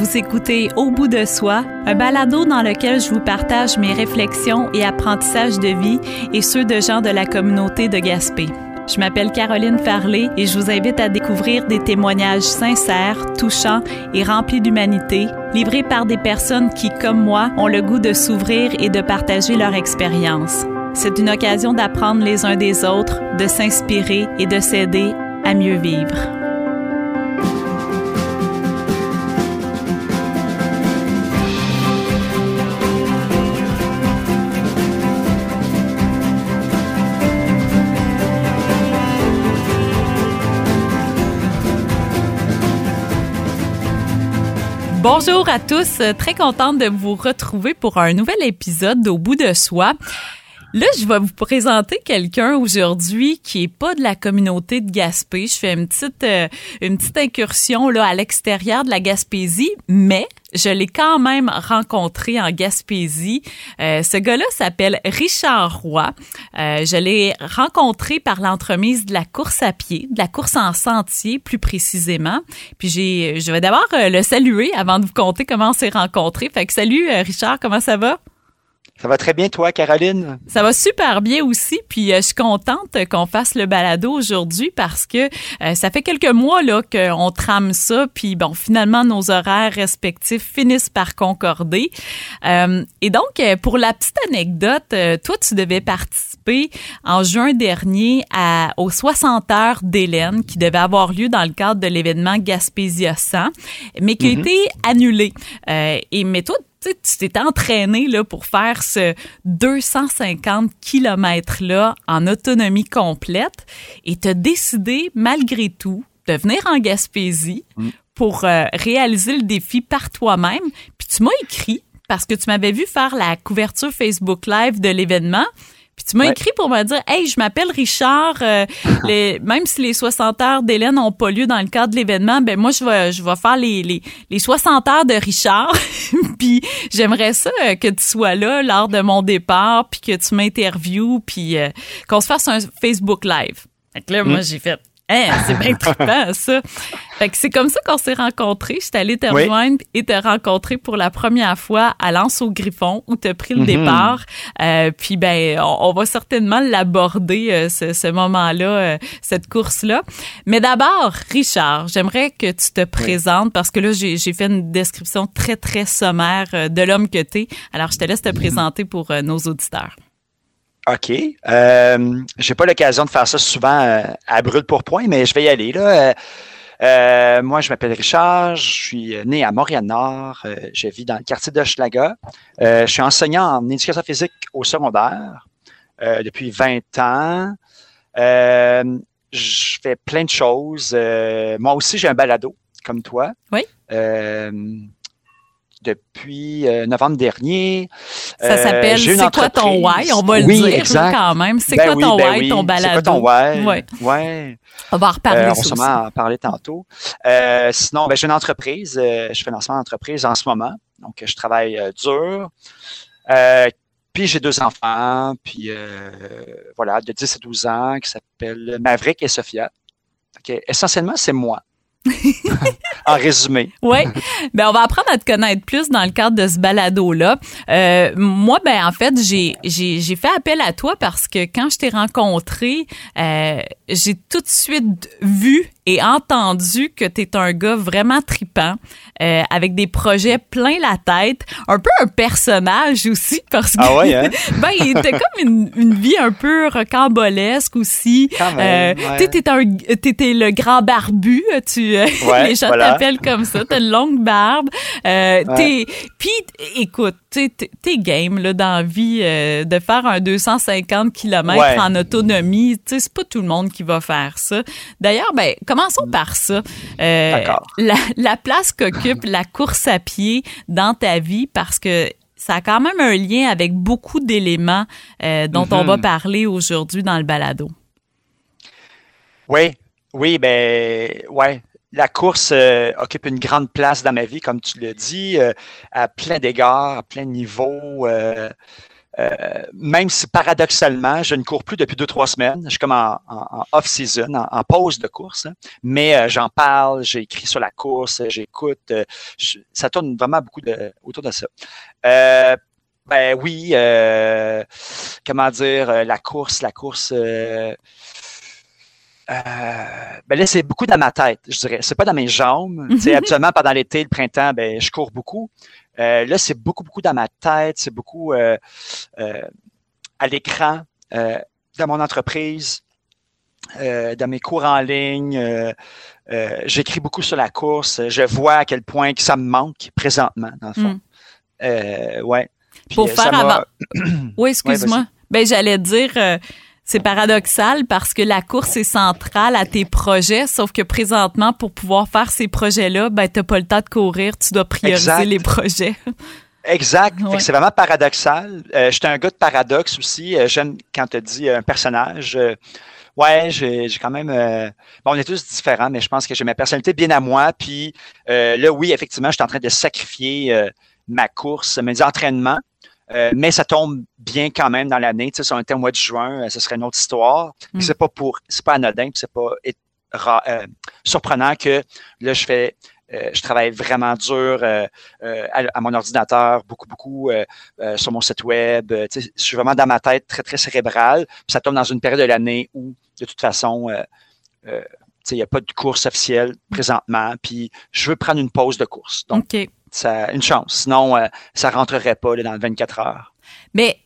Vous écoutez Au bout de soi, un balado dans lequel je vous partage mes réflexions et apprentissages de vie et ceux de gens de la communauté de Gaspé. Je m'appelle Caroline Farley et je vous invite à découvrir des témoignages sincères, touchants et remplis d'humanité, livrés par des personnes qui, comme moi, ont le goût de s'ouvrir et de partager leur expérience. C'est une occasion d'apprendre les uns des autres, de s'inspirer et de s'aider à mieux vivre. Bonjour à tous, très contente de vous retrouver pour un nouvel épisode d'Au bout de soi. Là, je vais vous présenter quelqu'un aujourd'hui qui est pas de la communauté de Gaspé. Je fais une petite euh, une petite incursion là à l'extérieur de la Gaspésie, mais je l'ai quand même rencontré en Gaspésie. Euh, ce gars-là s'appelle Richard Roy. Euh, je l'ai rencontré par l'entremise de la course à pied, de la course en sentier plus précisément. Puis j'ai, je vais d'abord le saluer avant de vous conter comment on s'est rencontrés. Fait que salut Richard, comment ça va? Ça va très bien, toi, Caroline? Ça va super bien aussi. Puis euh, je suis contente qu'on fasse le balado aujourd'hui parce que euh, ça fait quelques mois là qu'on trame ça. Puis bon, finalement, nos horaires respectifs finissent par concorder. Euh, et donc, pour la petite anecdote, toi, tu devais participer en juin dernier à, aux 60 heures d'Hélène qui devait avoir lieu dans le cadre de l'événement Gaspésia 100, mais qui a mm-hmm. été annulé. et mais toi, tu t'es entraîné là, pour faire ce 250 km-là en autonomie complète et tu as décidé, malgré tout, de venir en Gaspésie mm. pour euh, réaliser le défi par toi-même. Puis tu m'as écrit, parce que tu m'avais vu faire la couverture Facebook Live de l'événement, tu m'as écrit pour me dire, hey, je m'appelle Richard. Euh, les, même si les 60 heures d'Hélène n'ont pas lieu dans le cadre de l'événement, ben moi je vais je vais faire les, les, les 60 heures de Richard. puis j'aimerais ça euh, que tu sois là lors de mon départ, puis que tu m'interviewes, puis euh, qu'on se fasse un Facebook Live. Fait que là, moi, mm. j'ai fait, Hein, c'est bien trippant, ça. Fait que c'est comme ça qu'on s'est rencontrés. Je suis allée te rejoindre et te rencontrer pour la première fois à Lance au Griffon où tu as pris le mhm. départ. Euh, puis ben, on, va certainement l'aborder euh, ce, ce moment-là, euh, cette course-là. Mais d'abord, Richard, j'aimerais que tu te présentes parce que là, j'ai fait une description très, très sommaire de l'homme que tu es. Alors, je te laisse te présenter pour nos auditeurs. OK. Euh, j'ai pas l'occasion de faire ça souvent euh, à brûle pour point, mais je vais y aller. Là. Euh, moi, je m'appelle Richard, je suis né à Montréal-Nord, je vis dans le quartier de Schlaga. je suis enseignant en éducation physique au secondaire depuis 20 ans. je fais plein de choses. moi aussi, j'ai un balado, comme toi. Oui depuis euh, novembre dernier. Ça s'appelle C'est quoi ton why? On va le dire quand même. C'est ben quoi ton ben why, ton balado? C'est quoi ton why? Ouais. ouais. On va en reparler. Euh, on va en parler tantôt. Euh, sinon, ben, j'ai une entreprise. Euh, je fais lancement d'entreprise en ce moment. Donc, je travaille dur. puis j'ai deux enfants, puis voilà, de 10 et 12 ans, qui s'appellent Maverick et Sophia. Essentiellement, c'est moi. en résumé. Oui. Ben, on va apprendre à te connaître plus dans le cadre de ce balado-là. Euh, moi, ben, en fait, j'ai, j'ai, j'ai fait appel à toi parce que quand je t'ai rencontré, euh, j'ai tout de suite vu et entendu que tu es un gars vraiment tripant, euh, avec des projets plein la tête, un peu un personnage aussi, parce que ah ouais, hein? ben, il était comme une, une, vie un peu rocambolesque aussi. Euh, ouais. T'étais le grand barbu, tu, euh, les gens t'appellent comme ça, t'as une longue barbe. Euh, ouais. Puis, écoute, t'es game là, dans la vie euh, de faire un 250 km en autonomie. C'est pas tout le monde qui va faire ça. D'ailleurs, ben, commençons par ça. Euh, la, la place qu'occupe la course à pied dans ta vie, parce que ça a quand même un lien avec beaucoup d'éléments euh, dont on va mm-hmm. parler aujourd'hui dans le balado. Oui, oui, ben, ouais la course euh, occupe une grande place dans ma vie, comme tu l'as dit, euh, à plein d'égards, à plein de niveaux. Euh, même si paradoxalement, je ne cours plus depuis deux, trois semaines, je suis comme en, off-season, en, pause de course, hein. mais j'en parle, j'ai écrit sur la course, j'écoute, ça tourne vraiment beaucoup de, autour de ça. ben oui, comment dire, la course, la course euh, ben là, c'est beaucoup dans ma tête, je dirais. C'est pas dans mes jambes. Mhm. Habituellement, pendant l'été, le printemps, ben, je cours beaucoup. Euh, là, c'est beaucoup, beaucoup dans ma tête. C'est beaucoup euh, à l'écran, dans mon entreprise, dans mes cours en ligne. J'écris beaucoup sur la course. Je vois à quel point que ça me manque présentement, dans le fond. Mm. ouais. Pour faire avant. oui, excuse-moi. ben, j'allais dire c'est paradoxal parce que la course est centrale à tes projets, sauf que présentement, pour pouvoir faire ces projets-là, ben, t'as pas le temps de courir, tu dois prioriser les projets. Exact. C'est vraiment paradoxal. Euh, J'étais un gars de paradoxe aussi. Euh, j'aime quand tu dis un personnage. Euh, ouais, j'ai quand même. bon, on est tous différents, mais je pense que j'ai ma personnalité bien à moi. Puis là, oui, effectivement, je suis en train de sacrifier ma course, mes entraînements euh, mais ça tombe bien quand même dans l'année. Tu sais, si on était au mois de juin, euh, ce serait une autre histoire. Mm. C'est pas pour, c'est pas anodin, c'est pas euh, surprenant que là je fais, je travaille vraiment dur à, mon ordinateur, beaucoup beaucoup sur mon site web. Tu sais, je suis vraiment dans ma tête très très cérébrale. ça tombe dans une période de l'année où de toute façon il n'y a pas de course officielle présentement, puis je veux prendre une pause de course. Donc, ça, une chance. Sinon, ça euh, ça rentrerait pas dans 24 heures. Mais,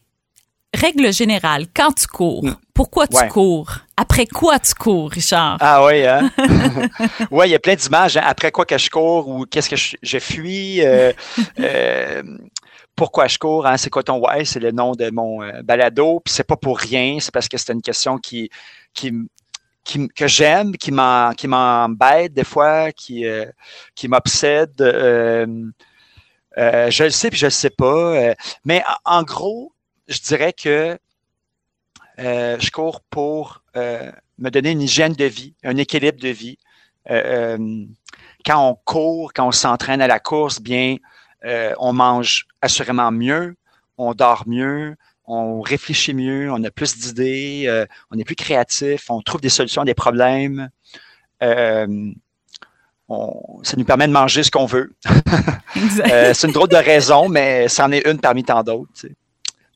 règle générale, quand tu cours, hmm. pourquoi tu cours? Après quoi tu cours, Richard? Ah oui, hein? oui, il y a plein d'images. Hein. Après quoi que je cours ou qu'est-ce que je, fuis? Euh, euh, pourquoi je cours, hein? c'est quoi ton why, c'est le nom de mon balado, puis c'est pas pour rien, c'est parce que c'est une question qui, qui, que j'aime, qui m'embête des fois, qui, euh, qui m'obsède. Euh, euh, je le sais puis je le sais pas. mais en, gros, je dirais que je cours pour me donner une hygiène de vie, un équilibre de vie. quand on court, quand on s'entraîne à la course, bien, on mange assurément mieux, on dort mieux, on réfléchit mieux, on a plus d'idées, euh, on est plus créatif, on trouve des solutions à des problèmes. Euh, ça nous permet de manger ce qu'on veut. Euh, c'est une drôle de raison, mais c'en est une parmi tant d'autres.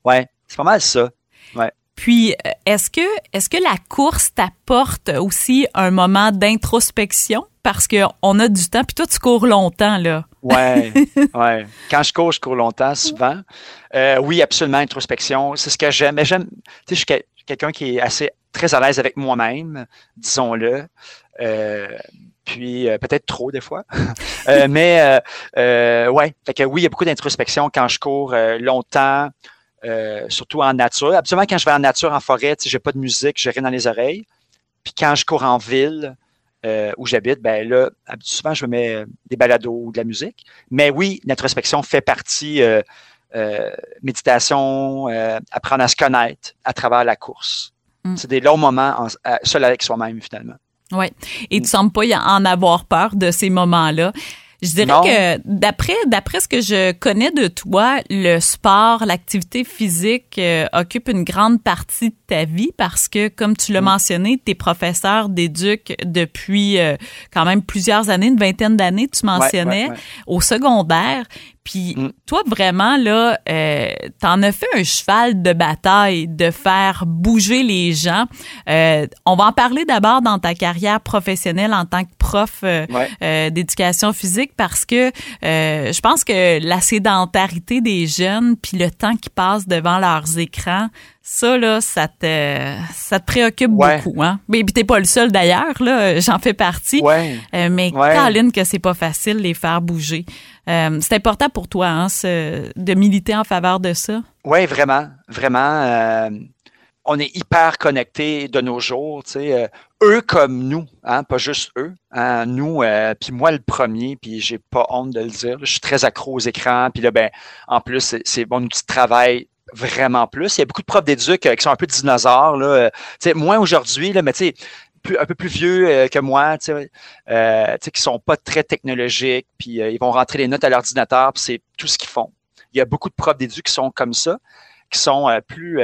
Ouais, c'est pas mal ça. Ouais. Puis, est-ce que, est-ce que la course t'apporte aussi un moment d'introspection? Parce qu'on a du temps, puis toi, tu cours longtemps, là. Ouais, ouais. Quand je cours, je cours longtemps, souvent. Euh, oui, absolument, introspection. C'est ce que j'aime. Mais j'aime, tu sais, je suis quelqu'un qui est assez très à l'aise avec moi-même, disons-le. Euh, puis euh, peut-être trop des fois. mais ouais, fait que oui, il y a beaucoup d'introspection quand je cours longtemps, surtout en nature. Absolument, quand je vais en nature, en forêt, j'ai pas de musique, j'ai rien dans les oreilles. Puis quand je cours en ville, euh, où j'habite, ben là, souvent, je me mets euh, des balados ou de la musique. Mais oui, l'introspection fait partie, euh, méditation, apprendre à se connaître à travers la course. Mm. C'est des longs moments seul avec soi-même, finalement. Oui. Et tu ne sembles pas en avoir peur de ces moments-là. Je dirais que d'après d'après ce que je connais de toi, le sport, l'activité physique euh, occupe une grande partie de ta vie parce que, comme tu l'as mm. mentionné, tu es professeur d'éduc depuis euh, quand même plusieurs années, une vingtaine d'années, tu mentionnais, au secondaire. Puis mm. toi, vraiment, là, euh, t'en as fait un cheval de bataille de faire bouger les gens. Euh, on va en parler d'abord dans ta carrière professionnelle en tant que prof euh, euh d'éducation physique parce que euh, je pense que la sédentarité des jeunes puis le temps qui passe devant leurs écrans, ça, là, ça te, ça te préoccupe beaucoup, hein? Mais t'es pas le seul d'ailleurs, là, j'en fais partie. Ouais. Euh, mais Caroline, que c'est pas facile les faire bouger. Euh, c'est important pour toi, hein, de militer en faveur de ça? Oui, vraiment, vraiment. Euh, on est hyper connectés de nos jours, tu sais. eux comme nous, hein, pas juste eux. Hein, nous, puis moi le premier, puis j'ai pas honte de le dire. je suis très accro aux écrans, puis là, ben, en plus, c'est bon outil de travail vraiment plus. Il y a beaucoup de profs d'éduc euh, qui sont un peu dinosaures. Là. Euh, moins aujourd'hui, là, mais tu sais, un peu plus vieux euh, que moi, tu sais, euh, qui sont pas très technologiques, puis ils vont rentrer les notes à l'ordinateur, puis c'est tout ce qu'ils font. Il y a beaucoup de profs d'éduc qui sont comme ça. qui sont plus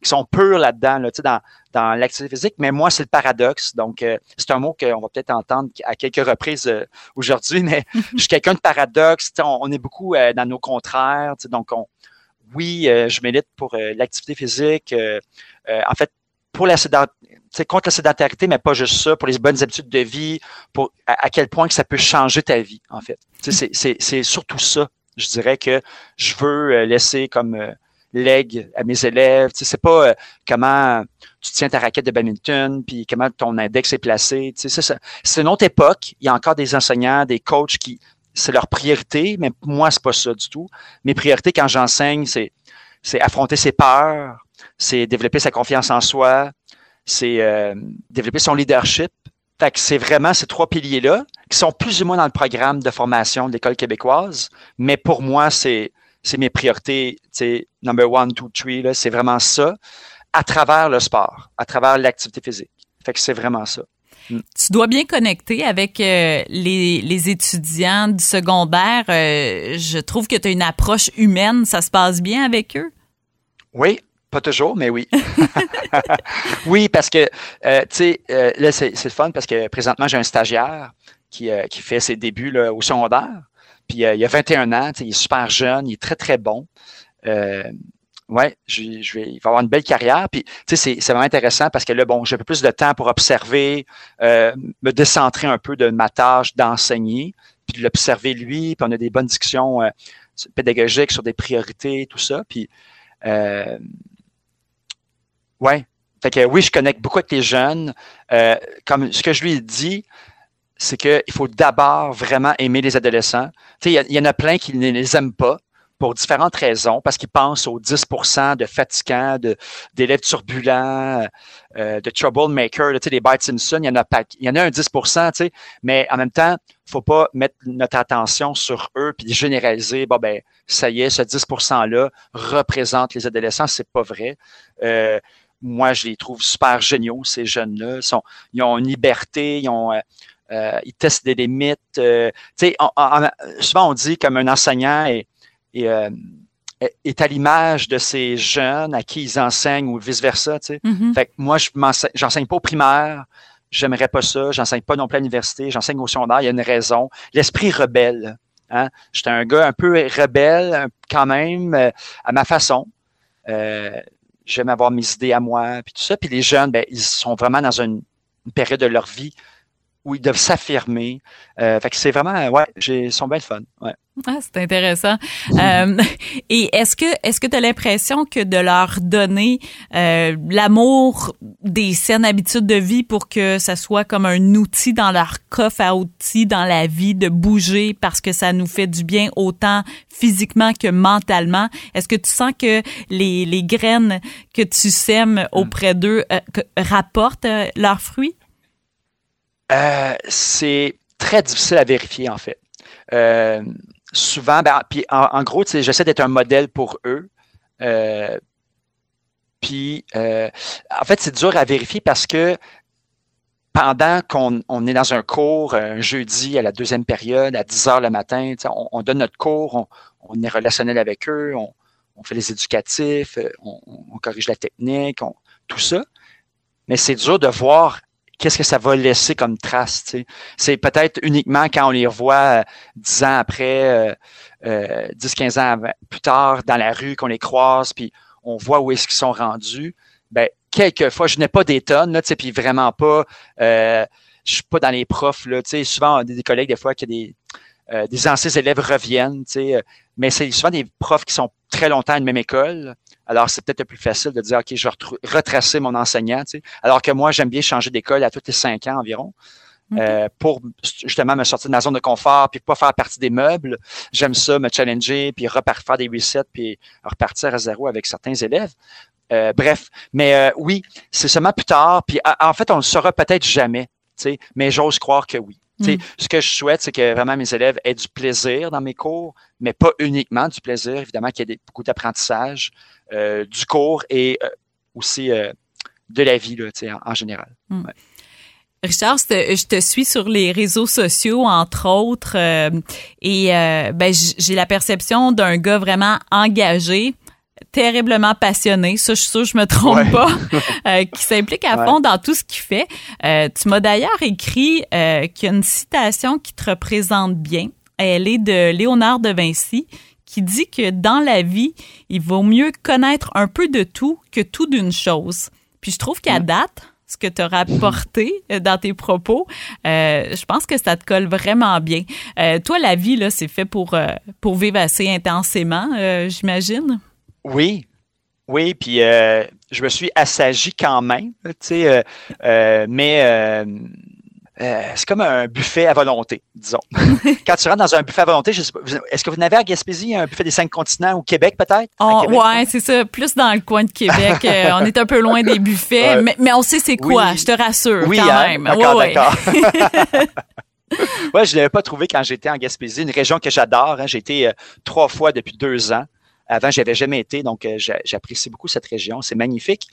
qui sont purs là-dedans, là, dans, dans l'activité physique. Mais moi, c'est le paradoxe. Donc, c'est un mot qu'on va peut-être entendre à quelques reprises aujourd'hui, mais je suis quelqu'un de paradoxe. On, on, est beaucoup dans nos contraires. Donc, on, oui, je milite pour l'activité physique. en fait, pour la contre la sédentarité, mais pas juste ça, pour les bonnes habitudes de vie, pour à, quel point que ça peut changer ta vie, en fait. C'est surtout ça, je dirais, que je veux euh, laisser comme euh, leg à mes élèves. C'est pas euh, comment tu tiens ta raquette de badminton, puis comment ton index est placé. C'est une autre époque. Il y a encore des enseignants, des coachs qui c'est leur priorité, mais moi, c'est pas ça du tout. Mes priorités quand j'enseigne, c'est c'est affronter ses peurs, c'est développer sa confiance en soi, c'est euh, développer son leadership. Fait c'est vraiment ces trois piliers-là qui sont plus ou moins dans le programme de formation de l'école québécoise. Mais pour moi, c'est, c'est mes priorités, c'est number one, two, three, là, c'est vraiment ça à travers le sport, à travers l'activité physique. Fait que c'est vraiment ça. Mm. Tu dois bien connecter avec euh, les, les, étudiants du secondaire. Euh, je trouve que tu as une approche humaine. Ça se passe bien avec eux? Oui, pas toujours, mais oui. oui, parce que, euh, tu sais, euh, là, c'est le fun parce que présentement, j'ai un stagiaire qui, euh, qui fait ses débuts là, au secondaire. Puis il a 21 ans, il est super jeune, il est très, très bon. Ouais, je, je, vais, il va avoir une belle carrière. Puis, tu sais, c'est vraiment intéressant parce que là, bon, j'ai un peu plus de temps pour observer, me décentrer un peu de ma tâche d'enseigner, puis de l'observer lui. Puis on a des bonnes discussions pédagogiques sur des priorités, tout ça. Puis, euh, Ouais. Fait que oui, je connecte beaucoup avec les jeunes. Euh, comme ce que je lui dit, c'est qu'il faut d'abord vraiment aimer les adolescents. Tu sais, il y, en a plein qui ne les aiment pas pour différentes raisons, parce qu'ils pensent aux 10% de fatigants, d'élèves turbulents, euh, de troublemakers, tu sais, des Bart Simpson, il y en a pas, il y en a un 10% tu sais, mais en même temps, faut pas mettre notre attention sur eux puis généraliser, bon ben, ça y est, ce 10 %-là représente les adolescents, c'est pas vrai. Euh, moi, je les trouve super géniaux, ces jeunes-là. Ils, ils ont une liberté, ils ont, euh, euh ils testent des limites. Euh, sais, souvent on dit comme un enseignant est, est, euh, est à l'image de ces jeunes à qui ils enseignent ou vice-versa. Tu sais. Mm-hmm. Fait que moi, je j'enseigne pas au primaire, j'aimerais pas ça, j'enseigne pas non plus à l'université, j'enseigne au secondaire, il y a une raison. L'esprit rebelle. Hein? J'étais un gars un peu rebelle quand même, à ma façon. Euh, j'aime avoir mes idées à moi, puis tout ça. Puis les jeunes, ben, ils sont vraiment dans une, période de leur vie où ils doivent s'affirmer. Euh, fait que c'est vraiment, ouais, ils sont bien fun. Ouais. Ah, c'est intéressant. Euh, et est-ce que est-ce que tu as l'impression que de leur donner euh, l'amour des saines habitudes de vie pour que ça soit comme un outil dans leur coffre à outils dans la vie de bouger parce que ça nous fait du bien autant physiquement que mentalement, est-ce que tu sens que les, les graines que tu sèmes auprès d'eux euh, rapportent leurs fruits? C'est très difficile à vérifier en fait. Euh, souvent, ben, puis en, gros, j'essaie d'être un modèle pour eux. Euh, puis, euh, en fait, c'est dur à vérifier parce que pendant qu'on on est dans un cours un jeudi à la deuxième période, à 10 heures le matin, on, on, donne notre cours, on, est relationnel avec eux, on, on fait les éducatifs, euh, on, corrige la technique, tout ça. Mais c'est dur de voir qu'est-ce que ça va laisser comme trace. C'est peut-être uniquement quand on les revoit euh, dix ans après, euh, 10, euh, 15 ans plus tard dans la rue, qu'on les croise, puis on voit où est-ce qu'ils sont rendus. Ben, quelquefois, je n'ai pas des tonnes, là, puis vraiment pas, euh, je suis pas dans les profs, là, souvent, on a des collègues, des fois, qui des, euh, des anciens élèves reviennent, mais c'est souvent des profs qui sont très longtemps à une même école. Alors, c'est peut-être plus facile de dire, OK, je vais retracer mon enseignant. Tu sais. Alors que moi, j'aime bien changer d'école à tous les cinq ans environ. Euh, pour justement me sortir de ma zone de confort puis pas faire partie des meubles. J'aime ça, me challenger, puis repartir faire des resets, puis repartir à zéro avec certains élèves. Euh, bref, mais euh, oui, c'est seulement plus tard. Puis en fait, on le saura peut-être jamais, mais j'ose croire que oui. Mm. Ce que je souhaite, c'est que vraiment mes élèves aient du plaisir dans mes cours, mais pas uniquement du plaisir, évidemment qu'il y ait beaucoup d'apprentissage euh, du cours et euh, aussi euh, de la vie là, en, en général. Mm. Richard, je te suis sur les réseaux sociaux, entre autres, et ben, j'ai la perception d'un gars vraiment engagé, terriblement passionné, ça je suis sûre je me trompe pas, euh, qui s'implique à fond dans tout ce qu'il fait. Euh, tu m'as d'ailleurs écrit euh, qu'il y a une citation qui te représente bien. Elle est de Léonard de Vinci qui dit que dans la vie, il vaut mieux connaître un peu de tout que tout d'une chose. Puis je trouve qu'à date, ce que tu as rapporté dans tes propos, je pense que ça te colle vraiment bien. toi, la vie, là, c'est fait pour, pour vivre assez intensément, j'imagine? Oui, oui, puis euh, je me suis assagi quand même, tu sais, euh, euh, mais c'est comme un buffet à volonté, disons. quand tu rentres dans un buffet à volonté, je sais pas, est-ce que vous n'avez à Gaspésie un buffet des cinq continents au Québec peut-être? Oh, ouais, c'est ça, plus dans le coin de Québec. on est un peu loin des buffets, mais, mais, on sait c'est quoi, je te rassure oui, quand hein? même. D'accord, d'accord. ouais, je ne l'avais pas trouvé quand j'étais en Gaspésie, une région que j'adore. Hein. J'ai été trois fois depuis deux ans. Avant, j'avais jamais été, donc euh, j'apprécie beaucoup cette région. C'est magnifique.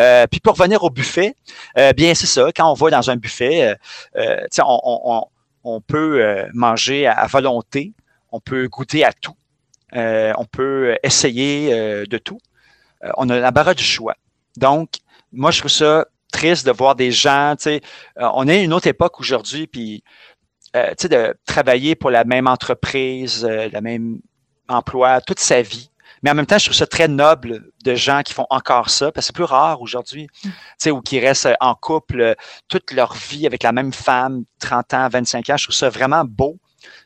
Euh, puis pour revenir au buffet, euh, bien c'est ça. Quand on va dans un buffet, on, on, on, peut manger à, volonté, on peut goûter à tout, on peut essayer de tout. on a la barre du choix. Donc, moi, je trouve ça triste de voir des gens, on est à une autre époque aujourd'hui, puis, sais, de travailler pour la même entreprise, la même emploi toute sa vie, mais en même temps, je trouve ça très noble de gens qui font encore ça, parce que c'est plus rare aujourd'hui, mm. tu sais, ou qui restent en couple euh, toute leur vie avec la même femme, 30 ans, 25 ans. Je trouve ça vraiment beau.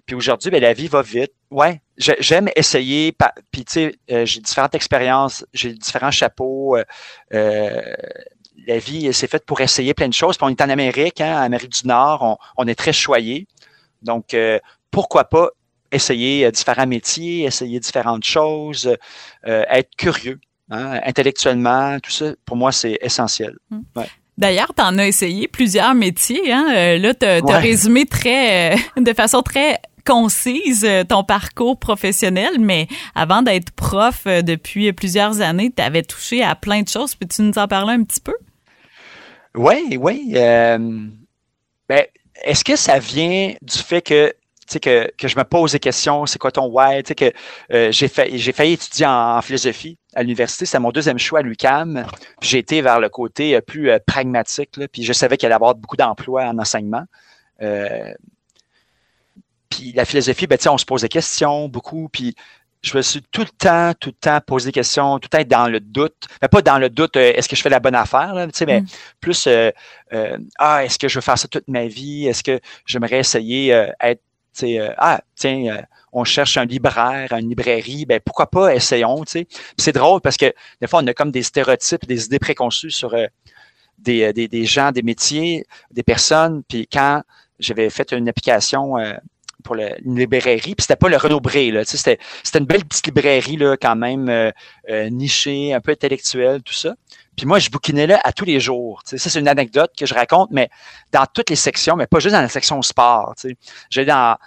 Puis aujourd'hui, ben, la vie va vite. Ouais, j'aime essayer. Puis tu sais, euh, j'ai différentes expériences, j'ai différents chapeaux. Euh, la vie, c'est faite pour essayer plein de choses. Puis on est en Amérique, hein, en Amérique du Nord, on, on est très choyé. Donc, pourquoi pas essayer euh, différents métiers, essayer différentes choses, euh, être curieux, hein, intellectuellement, tout ça, pour moi, c'est essentiel. Hmm. D'ailleurs, tu en as essayé plusieurs métiers. Hein? Euh, là, tu as, résumé très, de façon très concise ton parcours professionnel, mais avant d'être prof depuis plusieurs années, tu avais touché à plein de choses. Peux-tu nous en parler un petit peu? Oui, oui. ben, est-ce que ça vient du fait que sais, que, que je me pose des questions, c'est quoi ton why, tu sais, que euh, j'ai failli étudier en, philosophie à l'université, c'est mon deuxième choix à l'UCAM. J'ai été vers le côté euh, plus euh, pragmatique, là, puis je savais qu'il allait y avoir beaucoup d'emplois en enseignement. puis la philosophie, ben, on se pose des questions beaucoup, puis je me suis tout le temps, tout le temps posé des questions, tout le temps dans le doute. Mais pas dans le doute, est-ce que je fais la bonne affaire, là, mais mm. plus, ah, est-ce que je veux faire ça toute ma vie? Est-ce que j'aimerais essayer être euh, ah, tiens, euh, on cherche un libraire, une librairie, ben pourquoi pas, essayons, C'est drôle parce que des fois, on a comme des stéréotypes, des idées préconçues sur euh, des, des, des, gens, des métiers, des personnes. Puis quand j'avais fait une application pour une librairie, puis c'était pas le Renaud Bré, là, c'était, c'était une belle petite librairie, là, quand même nichée, un peu intellectuelle, tout ça. Puis moi, je bouquinais là à tous les jours. Ça, c'est une anecdote que je raconte, mais dans toutes les sections, mais pas juste dans la section sport. J'allais dans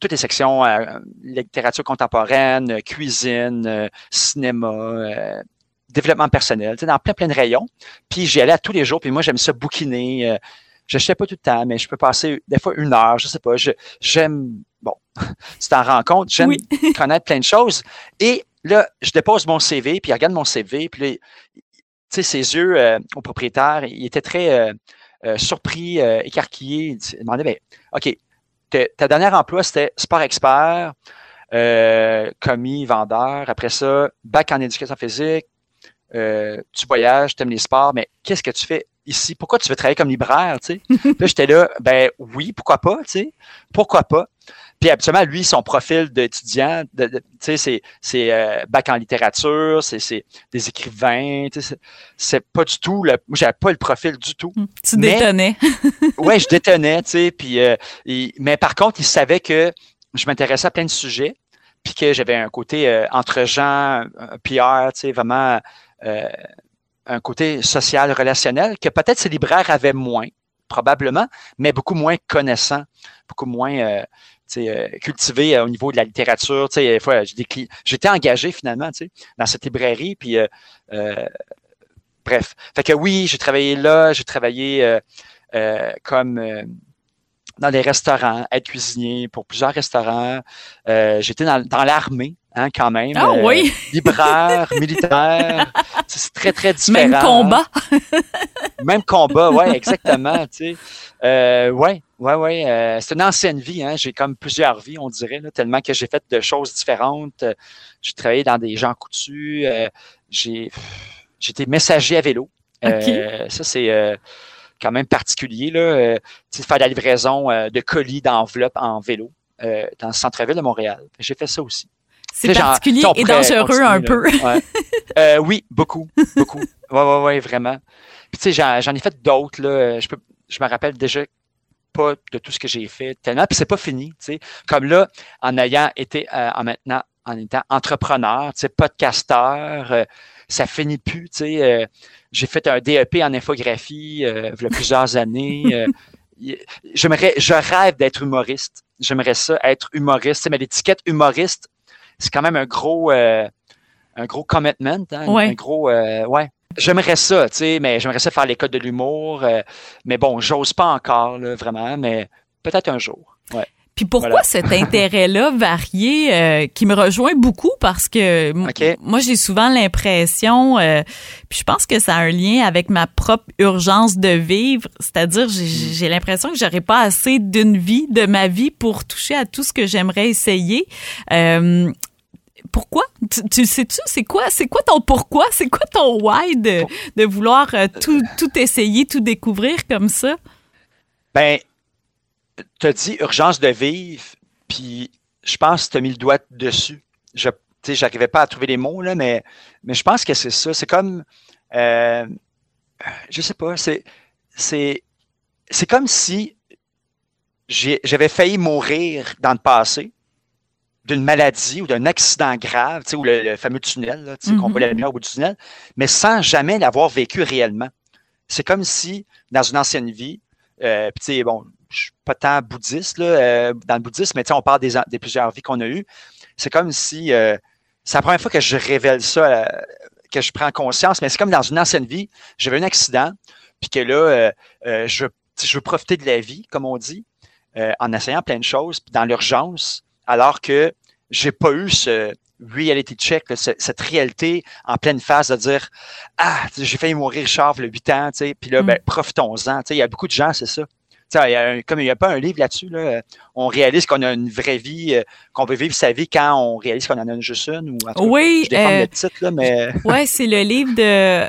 toutes les sections euh, littérature contemporaine, cuisine, euh, cinéma, euh, développement personnel, dans plein plein de rayons. Puis j'y allais à tous les jours. Puis moi, j'aime ça bouquiner. Je ne sais pas tout le temps, mais je peux passer des fois une heure, je sais pas. j'aime, bon, tu t'en rends compte, j'aime connaître plein de choses. Et là, je dépose mon CV, puis il regarde mon CV, puis là, sais, ses yeux euh, au propriétaire, il était très euh, euh, surpris, écarquillé. Il demandait, ben, OK, ta dernière emploi, c'était sport expert, commis, vendeur. Après ça, bac en éducation physique, tu voyages, tu aimes les sports, mais qu'est-ce que tu fais ici? Pourquoi tu veux travailler comme libraire? Tu sais? là, j'étais là, ben oui, pourquoi pas? Tu sais? Pourquoi pas? Puis habituellement, lui, son profil d'étudiant, tu sais, c'est euh, bac en littérature, c'est des écrivains, tu sais, c'est pas du tout, le, moi, j'avais pas le profil du tout. Hum, tu détonnais. ouais, je détonnais, tu sais, puis, euh, mais par contre, il savait que je m'intéressais à plein de sujets, puis que j'avais un côté euh, entre gens, un PR, tu sais, vraiment un côté social, relationnel, que peut-être ces libraires avaient moins, probablement, mais beaucoup moins connaissant, beaucoup moins euh, cultivé euh, au niveau de la littérature. J'étais engagé finalement dans cette librairie. Puis, euh, bref. Fait que oui, j'ai travaillé là, j'ai travaillé comme dans les restaurants, être cuisinier pour plusieurs restaurants. Euh, J'étais dans, dans l'armée, hein, quand même. Ah euh, oui. libraire, militaire. C'est très, très différent. Même combat. Même combat, ouais, exactement. Tu sais. Euh, ouais, ouais, ouais. Euh, c'est une ancienne vie. Hein. J'ai comme plusieurs vies, on dirait, là, tellement que j'ai fait de choses différentes. Euh, J'ai travaillé dans des gens coutus. Euh, j'ai j'étais messager à vélo. Euh, ça, c'est euh, quand même particulier. Là. Euh, tu sais, faire de la livraison euh, de colis d'enveloppes en vélo euh, dans le centre-ville de Montréal. J'ai fait ça aussi. C'est genre, particulier et dangereux un là. peu. Ouais. Euh, oui, beaucoup, beaucoup. Ouais, ouais, ouais, vraiment. Puis tu sais, j'en, j'en ai fait d'autres là. Je peux, je me rappelle déjà pas de tout ce que j'ai fait tellement. Puis c'est pas fini, tu sais. Comme là, en ayant été, euh, en maintenant, en étant entrepreneur, tu sais, podcasteur, euh, ça finit plus, tu sais. euh, j'ai fait un DEP en infographie euh, il y a plusieurs années. euh, j'aimerais, je rêve d'être humoriste. J'aimerais ça, être humoriste. Tu sais, mais l'étiquette humoriste, c'est quand même un gros, un gros commitment, hein, Ouais. un gros, ouais. J'aimerais ça, tu sais, mais j'aimerais ça faire l'école de l'humour. mais bon, j'ose pas encore, là, vraiment, mais peut-être un jour. Ouais. Puis pourquoi Voilà. cet intérêt-là varié euh, qui me rejoint beaucoup? Parce que moi j'ai souvent l'impression, euh, puis je pense que ça a un lien avec ma propre urgence de vivre, c'est-à-dire j'ai- Mm. j'ai l'impression que j'aurais pas assez d'une vie, de ma vie pour toucher à tout ce que j'aimerais essayer. Euh, pourquoi? Tu, tu sais-tu, c'est quoi? C'est quoi ton pourquoi? C'est quoi ton why de, de vouloir euh, tout, tout essayer, tout découvrir comme ça? Ben, t'as dit urgence de vivre, puis je pense que t'as mis le doigt dessus. Je, tu sais, j'arrivais pas à trouver les mots, là, mais, mais je pense que c'est ça. C'est comme, euh, je sais pas, c'est, c'est, c'est comme si j'avais failli mourir dans le passé d'une maladie ou d'un accident grave, tu ou le, le fameux tunnel, là, tu qu'on Mhm. voit la lumière au bout du tunnel, mais sans jamais l'avoir vécu réellement. C'est comme si, dans une ancienne vie, euh, puis tu sais, bon, je suis pas tant bouddhiste là, euh, dans le bouddhisme, mais on parle des, plusieurs vies qu'on a eues. C'est comme si, euh, c'est la première fois que je révèle ça, euh, que je prends conscience, mais c'est comme dans une ancienne vie, j'avais un accident, puis que là, je, je veux profiter de la vie, comme on dit, en essayant plein de choses, puis dans l'urgence, alors que j'ai pas eu ce reality check, là, ce- cette réalité en pleine phase de dire Ah, j'ai failli mourir Richard, le 8 ans, puis là, Mm. ben, profitons-en. Tu sais, Il y a beaucoup de gens, c'est ça. Il y a un- comme il n'y a pas un livre là-dessus, là, on réalise qu'on a une vraie vie, euh, qu'on veut vivre sa vie quand on réalise qu'on en a juste une. Ou, en tout cas, Oui, je euh, le titre, là, mais Ouais, c'est le livre de, euh,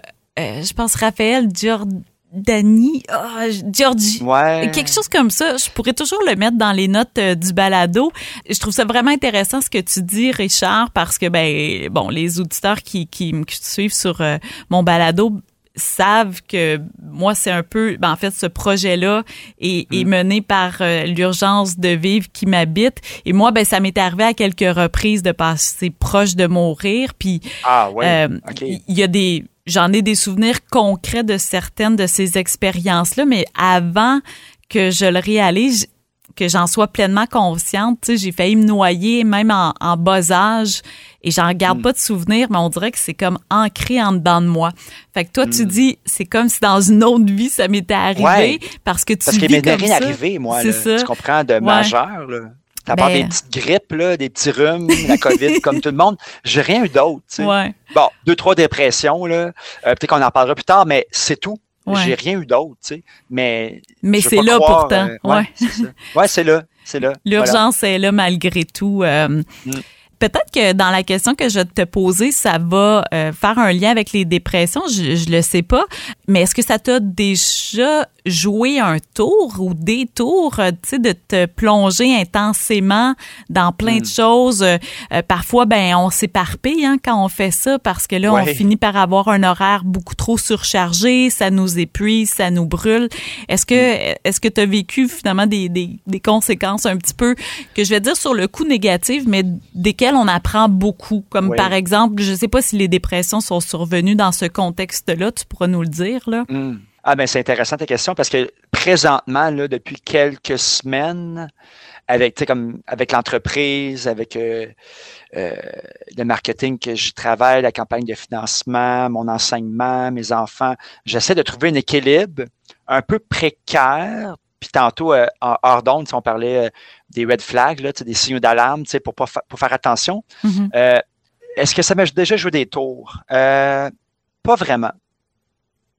je pense, Raphaël Giordani, ah, Giorgi. ouais. Quelque chose comme ça, je pourrais toujours le mettre dans les notes euh, du balado. Je trouve ça vraiment intéressant ce que tu dis, Richard, parce que ben bon, les auditeurs qui qui me suivent sur euh, mon balado savent que moi c'est un peu ben, en fait ce projet là est, est mené par euh, l'urgence de vivre qui m'habite et moi ben ça m'est arrivé à quelques reprises de passer proche de mourir puis Ah, ouais. euh. Il y a des, j'en ai des souvenirs concrets de certaines de ces expériences-là, mais avant que je le réalise, que j'en sois pleinement consciente, tu sais, j'ai failli me noyer même en, en bas âge et j'en garde Mm. pas de souvenirs, mais on dirait que c'est comme ancré en dedans de moi. Fait que toi, tu Mm. dis, c'est comme si dans une autre vie, ça m'était arrivé Ouais. parce que tu Parce qu'il vis comme rien ça. arrivé, moi. C'est Là, ça. Tu comprends, de majeur. Là. À part Ben- des petites grippes, là, des petits rhumes, la COVID, comme tout le monde, j'ai rien eu d'autre. tu sais. Ouais. Bon, deux, trois dépressions, là. Euh, peut-être qu'on en parlera plus tard, mais c'est tout. Ouais. J'ai rien eu d'autre, tu sais. Mais, Mais c'est là croire, pourtant. euh, ouais. ouais, c'est là. C'est là. Voilà. L'urgence est là malgré tout. Euh, Mm. Peut-être que dans la question que je vais te poser, ça va euh, faire un lien avec les dépressions. Je, je le sais pas, mais est-ce que ça t'a déjà joué un tour ou des tours, euh, tu sais, de te plonger intensément dans plein de Mm. choses? Euh, euh, parfois, ben, on s'éparpille hein, quand on fait ça parce que là, on finit par avoir un horaire beaucoup trop surchargé, ça nous épuise, ça nous brûle. Est-ce que Mm. est-ce que tu as vécu finalement des, des, des conséquences un petit peu que je vais dire sur le coup négatif, mais desquelles on apprend beaucoup, comme Oui. par exemple, je sais pas si les dépressions sont survenues dans ce contexte-là, tu pourras nous le dire là. Hmm. Ah ben c'est intéressant ta question parce que présentement là depuis quelques semaines avec comme l'entreprise avec euh, euh, le marketing que j'y travaille la campagne de financement mon enseignement mes enfants j'essaie de trouver un équilibre un peu précaire puis tantôt, euh, hors d'onde, on parlait euh, des red flags, là, des signaux d'alarme pour, pour faire attention. Mm-hmm. Euh, est-ce que ça m'a déjà joué des tours? pas vraiment.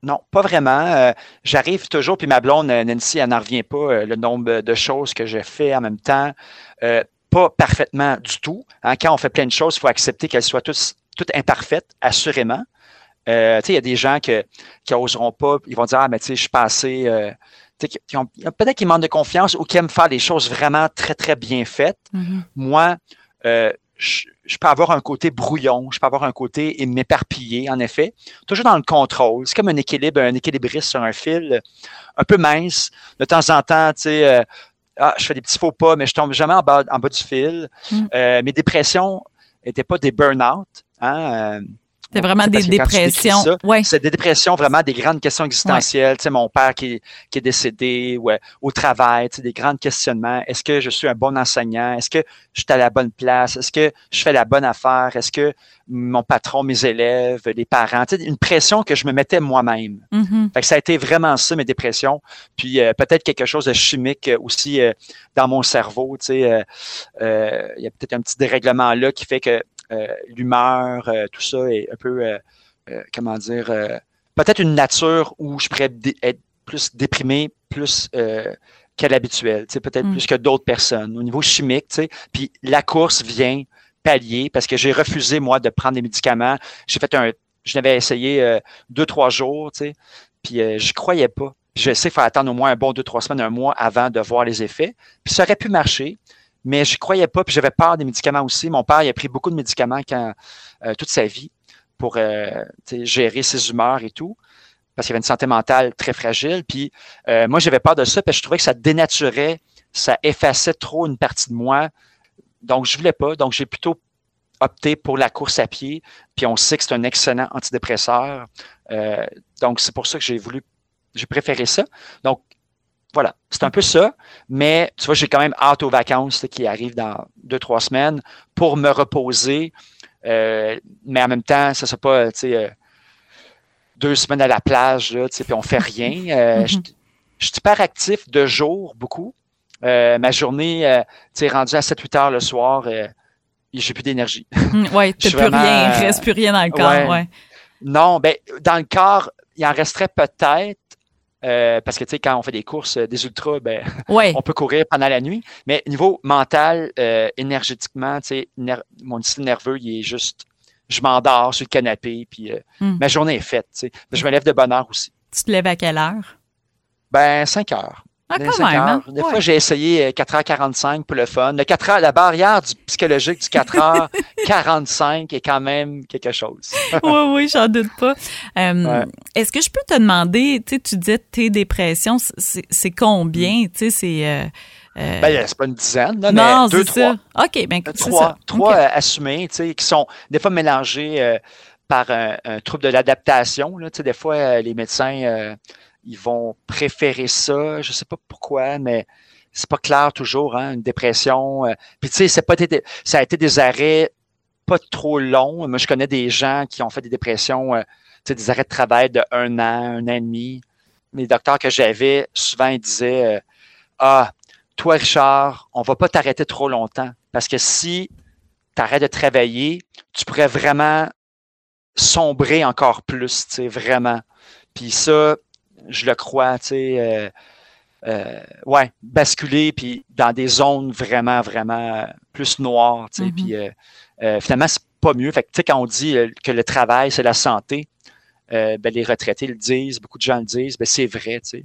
Non, pas vraiment. J'arrive toujours, puis ma blonde, Nancy, elle n'en revient pas, le nombre de choses que j'ai fait en même temps. pas parfaitement du tout. Hein. Quand on fait plein de choses, il faut accepter qu'elles soient toutes, toutes imparfaites, assurément. il y a des gens qui n'oseront pas, ils vont dire Ah, mais tu sais, je suis passé peut-être qu'ils manquent de confiance ou qui aiment faire des choses vraiment très, très bien faites. Mm-hmm. Moi, euh, je, peux avoir un côté brouillon, je peux avoir un côté m'éparpiller, en effet. Toujours dans le contrôle. C'est comme un équilibre, un équilibriste sur un fil, un peu mince. De temps en temps, tu sais, euh, ah, je fais des petits faux pas, mais je tombe jamais en bas, en bas du fil. Mm. Euh, mes dépressions n'étaient pas des burn-out. Hein, c'est vraiment des dépressions. ouais. C'est des dépressions, vraiment des grandes questions existentielles. Tu sais, mon père qui, qui est décédé, ouais, au travail, tu sais, des grands questionnements. Est-ce que je suis un bon enseignant? Est-ce que je suis à la bonne place? Est-ce que je fais la bonne affaire? Est-ce que mon patron, mes élèves, les parents, tu sais, une pression que je me mettais moi-même. Mm-hmm. Fait que ça a été vraiment ça, mes dépressions. Puis euh, peut-être quelque chose de chimique aussi euh, dans mon cerveau. Tu sais, euh, il y a peut-être un petit dérèglement là qui fait que euh, l'humeur, euh, tout ça est un peu, euh, comment dire, peut-être une nature où je pourrais être plus déprimé, plus qu'à l'habituel, peut-être mm. plus que d'autres personnes. Au niveau chimique, puis la course vient pallier parce que j'ai refusé, moi, de prendre des médicaments. J'ai fait un, je l'avais essayé deux, trois jours, tu sais, puis je je croyais pas. je sais qu'il faut attendre au moins un bon deux, trois semaines, un mois avant de voir les effets. Puis ça aurait pu marcher, mais je croyais pas, puis j'avais peur des médicaments aussi. Mon père, il a pris beaucoup de médicaments quand, euh, toute sa vie pour euh, gérer ses humeurs et tout, parce qu'il avait une santé mentale très fragile. Puis euh, moi, j'avais peur de ça, parce que je trouvais que ça dénaturait, ça effaçait trop une partie de moi. Donc, je voulais pas. Donc, j'ai plutôt opté pour la course à pied. Puis on sait que c'est un excellent antidépresseur. donc, c'est pour ça que j'ai voulu, j'ai préféré ça. Donc, voilà, c'est un peu ça. Mais tu vois, j'ai quand même hâte aux vacances qui arrivent dans deux, trois semaines pour me reposer. Euh, mais en même temps, ça ne sera pas tu sais, euh, deux semaines à la plage, là, puis on fait rien. Euh, je, je, suis hyper actif de jour, beaucoup. ma journée, tu rendue à 7-8 heures le soir, j'ai plus d'énergie. Mm, oui, tu plus rien, il ne reste plus rien dans le corps. Ouais. Non, ben dans le corps, il en resterait peut-être, euh, parce que tu sais, quand on fait des courses, euh, des ultras, ben, on peut courir pendant la nuit. Mais niveau mental, euh, énergétiquement, tu sais, mon système nerveux, il est juste, je m'endors sur le canapé, puis hmm. ma journée est faite. Tu sais. Je me lève de bonne heure aussi. Tu te lèves à quelle heure? Ben, 5 heures. Ah, quand même, hein? Des fois, j'ai essayé 4h45 pour le fun. Le 4 heures, la barrière du psychologique du 4h45 est quand même quelque chose. oui, oui, j'en doute pas. Euh, est-ce que je peux te demander, tu disais tes dépressions, c'est combien? Tu sais, c'est... Euh, euh, ben, c'est pas une dizaine, là, non, mais deux, trois. Ça. OK, ben, trois, trois assumés, tu sais, qui sont des fois mélangés par un, trouble de l'adaptation. Des fois, les médecins ils vont préférer ça. Je sais pas pourquoi, mais c'est pas clair toujours, hein, une dépression. Euh. Puis tu sais, c'est pas ça a été des arrêts pas trop longs. Moi, je connais des gens qui ont fait des dépressions, euh, tu sais, des arrêts de travail de un an, un an et demi. Les docteurs que j'avais, souvent, ils disaient euh, Ah, toi, Richard, on va pas t'arrêter trop longtemps. Parce que si tu arrêtes de travailler, tu pourrais vraiment sombrer encore plus, tu sais, vraiment. Puis ça, je le crois, tu sais, euh, euh, ouais, basculer puis dans des zones vraiment, vraiment plus noires, tu sais, mm-hmm. puis euh, finalement, c'est pas mieux. Fait que, tu sais, quand on dit que le travail, c'est la santé, ben, les retraités le disent, beaucoup de gens le disent, ben, c'est vrai, tu sais.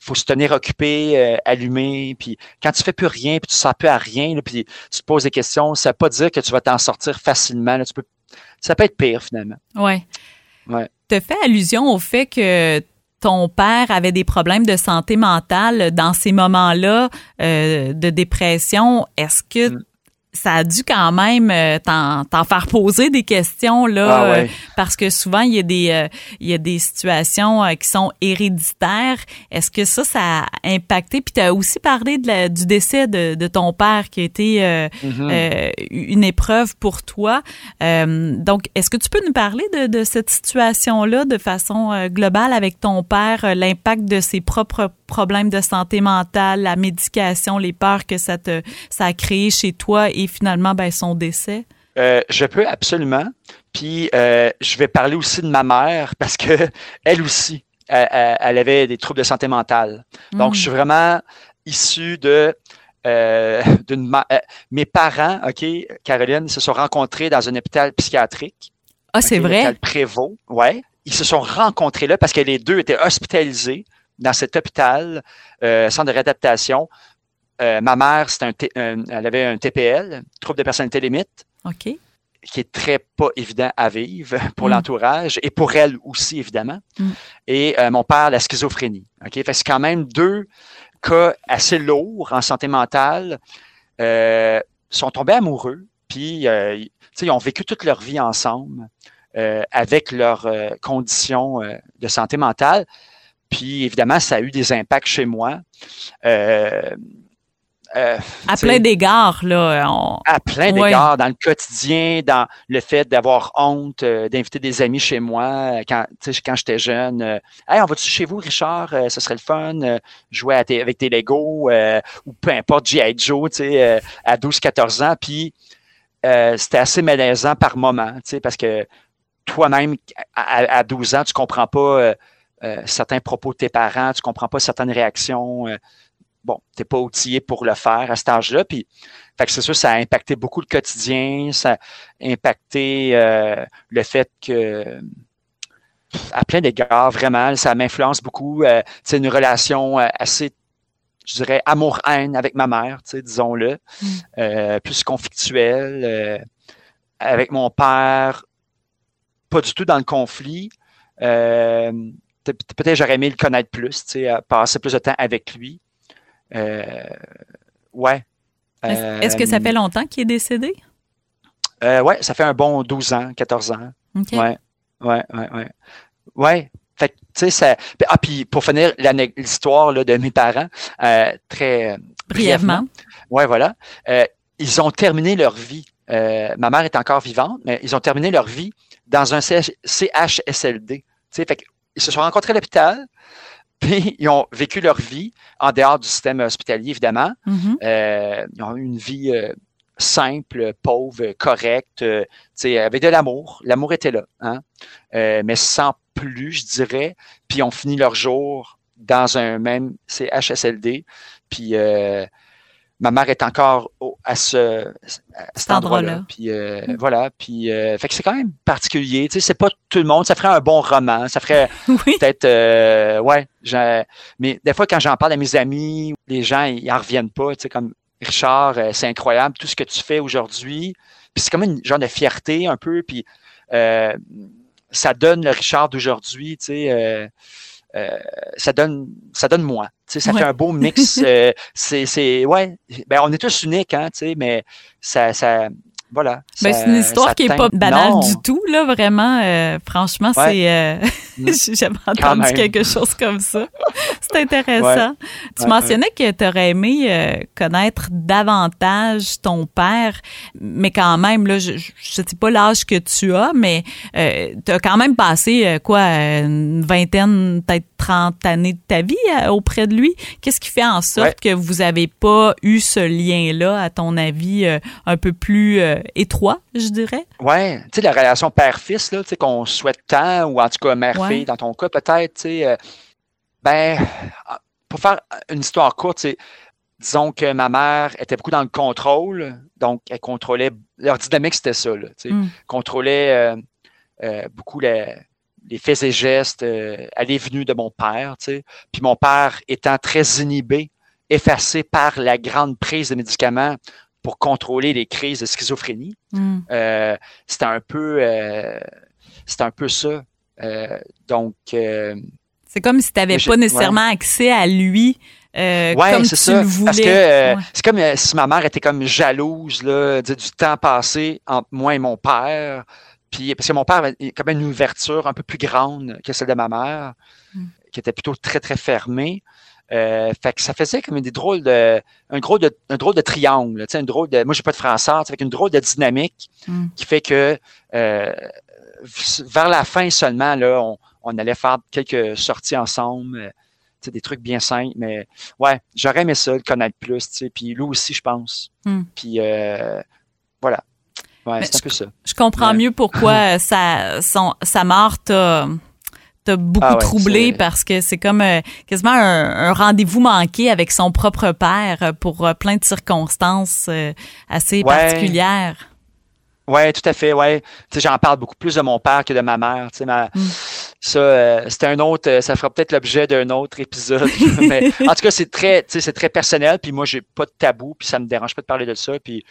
faut se tenir occupé, allumé, puis quand tu fais plus rien, puis tu sens plus à rien, puis tu te poses des questions, ça ne veut pas dire que tu vas t'en sortir facilement. tu peux, ça peut être pire, finalement. Ouais. Ouais. Tu fait allusion au fait que ton père avait des problèmes de santé mentale dans ces moments-là euh, de dépression, est-ce que mm. Ça a dû quand même euh, t'en faire poser des questions là Ah ouais. euh, parce que souvent il y a des euh, il y a des situations qui sont héréditaires. Est-ce que ça ça a impacté? Puis tu as aussi parlé de la- du décès de, de ton père qui a été euh, une épreuve pour toi. Donc est-ce que tu peux nous parler de, de cette situation là de façon globale avec ton père, l'impact de ses propres problèmes de santé mentale, la médication, les peurs que ça te ça a créé chez toi et finalement ben son décès? Euh, je peux absolument. Puis euh, je vais parler aussi de ma mère parce que elle aussi, elle, avait des troubles de santé mentale. Donc, je suis vraiment issu de euh, d'une mes parents, OK, Caroline, se sont rencontrés dans un hôpital psychiatrique. Ah, c'est vrai? L'hôpital Prévost, ouais. Ils se sont rencontrés là parce que les deux étaient hospitalisés dans cet hôpital, euh, centre de réadaptation. Euh, ma mère, un T- un- elle avait un TPL, trouble de personnalité limite OK. qui est très pas évident à vivre pour Mm. l'entourage et pour elle aussi, évidemment. Mm. Et euh, mon père, la schizophrénie. OK? Fait que c'est quand même deux cas assez lourds en santé mentale. Euh, sont tombés amoureux, puis euh, ils- tu sais, ils ont vécu toute leur vie ensemble euh, avec leurs conditions de santé mentale. Puis évidemment, ça a eu des impacts chez moi. Euh, euh, À plein d'égards, là. on- à plein Ouais. d'égards dans le quotidien, dans le fait d'avoir honte, euh, d'inviter des amis chez moi euh, quand, quand j'étais jeune. euh, hey, on va-tu chez vous, Richard? Ce serait le fun. jouer à tes- avec tes Legos ou peu importe, G.I. Joe, tu sais, à 12-14 ans. Puis c'était assez malaisant par moment, tu sais, parce que toi-même, à, à- à 12 ans, tu comprends pas certains propos de tes parents, tu comprends pas certaines réactions. Bon, t'es pas outillé pour le faire à cet âge-là. Puis, fait que c'est sûr, ça a impacté beaucoup le quotidien, ça a impacté euh, le fait que, à plein d'égards, vraiment, ça m'influence beaucoup. Euh, c'est une relation euh, assez, je dirais, amour-haine avec ma mère, disons-le, Mm. euh, plus conflictuelle. avec mon père, pas du tout dans le conflit. Peut- Peut-être j'aurais aimé le connaître plus, passer plus de temps avec lui. Euh, ouais. Est-ce que ça Euh, fait longtemps qu'il est décédé? euh, ouais, ça fait un bon 12 ans, 14 ans. OK. Ouais, ouais, ouais, ouais. Ouais. Fait tu sais, ça. Ah, puis pour finir l'histoire de mes parents, euh, très euh, Brièvement. Ouais, voilà. Euh, ils ont terminé leur vie. Euh, ma mère est encore vivante, mais ils ont terminé leur vie dans un CH CHSLD. Tu sais, fait qu'ils se sont rencontrés à l'hôpital, puis ils ont vécu leur vie en dehors du système hospitalier, évidemment. Mhm. Euh, ils ont eu une vie euh, simple, pauvre, correcte, euh, avec de l'amour. L'amour était là, hein? Euh, mais sans plus, je dirais. Puis ils ont fini leur jour dans un même CHSLD. Puis euh, ma mère est encore au- à ce à cet endroit-là. Puis euh, voilà. Puis euh, fait que c'est quand même particulier. Tu sais, c'est pas tout le monde. Ça ferait un bon roman. Ça ferait Oui. peut-être euh, ouais mais des fois quand j'en parle à mes amis les gens ils en reviennent pas tu sais comme Richard euh, c'est incroyable tout ce que tu fais aujourd'hui puis c'est comme une genre de fierté un peu puis euh, ça donne le Richard d'aujourd'hui tu sais euh, euh, ça donne ça donne moi tu sais ça Ouais. fait un beau mix euh, c'est c'est ouais ben on est tous uniques hein tu sais mais ça ça voilà Ben, c'est une histoire qui est pas banale Non. du tout, là, vraiment. euh, franchement, Ouais. c'est. euh. J'ai jamais entendu quelque chose comme ça. C'est intéressant. Tu Ouais, mentionnais que tu aurais aimé euh, connaître davantage ton père, mais quand même, là, je ne sais pas l'âge que tu as, mais tu as quand même passé, euh, quoi, une vingtaine, peut-être 30 années de ta vie euh, auprès de lui. Qu'est-ce qui fait en sorte Ouais. que vous n'avez pas eu ce lien-là, à ton avis, euh, un peu plus euh, étroit, je dirais? Ouais, tu sais, la relation père-fils, là, tu sais, qu'on souhaite tant, ou en tout cas mère-fille, Ouais. dans ton cas, peut-être, tu sais, euh, ben, pour faire une histoire courte, c'est, disons que ma mère était beaucoup dans le contrôle, donc elle contrôlait, leur dynamique, c'était ça, là, tu sais, Mm. contrôlait euh, euh, beaucoup les, les faits et gestes, aller et venue de mon père, tu sais, puis mon père étant très inhibé, effacé par la grande prise de médicaments pour contrôler les crises de schizophrénie, Mm. euh, c'était un peu euh, c'était un peu ça. Euh, donc C'est comme si tu n'avais pas nécessairement accès à lui euh, comme tu ça. le voulais. Parce que euh, c'est comme euh, si ma mère était comme jalouse là, du temps passé entre moi et mon père. Puis, parce que mon père avait quand même une ouverture un peu plus grande que celle de ma mère, mm. qui était plutôt très, très fermée. Euh, fait que ça faisait comme des drôles de un drôle de un drôle de triangle, tu sais, une drôle de moi j'ai pas de français, avec une drôle de dynamique mm. qui fait que euh, vers la fin seulement là, on, on, allait faire quelques sorties ensemble, euh, tu sais, des trucs bien simples, mais ouais, j'aurais aimé ça le connaître plus, tu sais, puis lui aussi je pense, mm. puis euh, voilà. Ouais, c'est un peu ça. Je comprends mieux pourquoi sa, son, sa mort t'a t'a beaucoup ah troublé parce que c'est comme euh, quasiment un, rendez-vous manqué avec son propre père euh, pour euh, plein de circonstances assez particulières. Oui, tout à fait, ouais. j'en parle beaucoup plus de mon père que de ma mère. Ma, mm. Ça, c'était un autre, ça fera peut-être l'objet d'un autre épisode. mais en tout cas, c'est très, c'est très personnel. Puis moi, j'ai pas de tabou, puis ça me dérange pas de parler de ça. Puis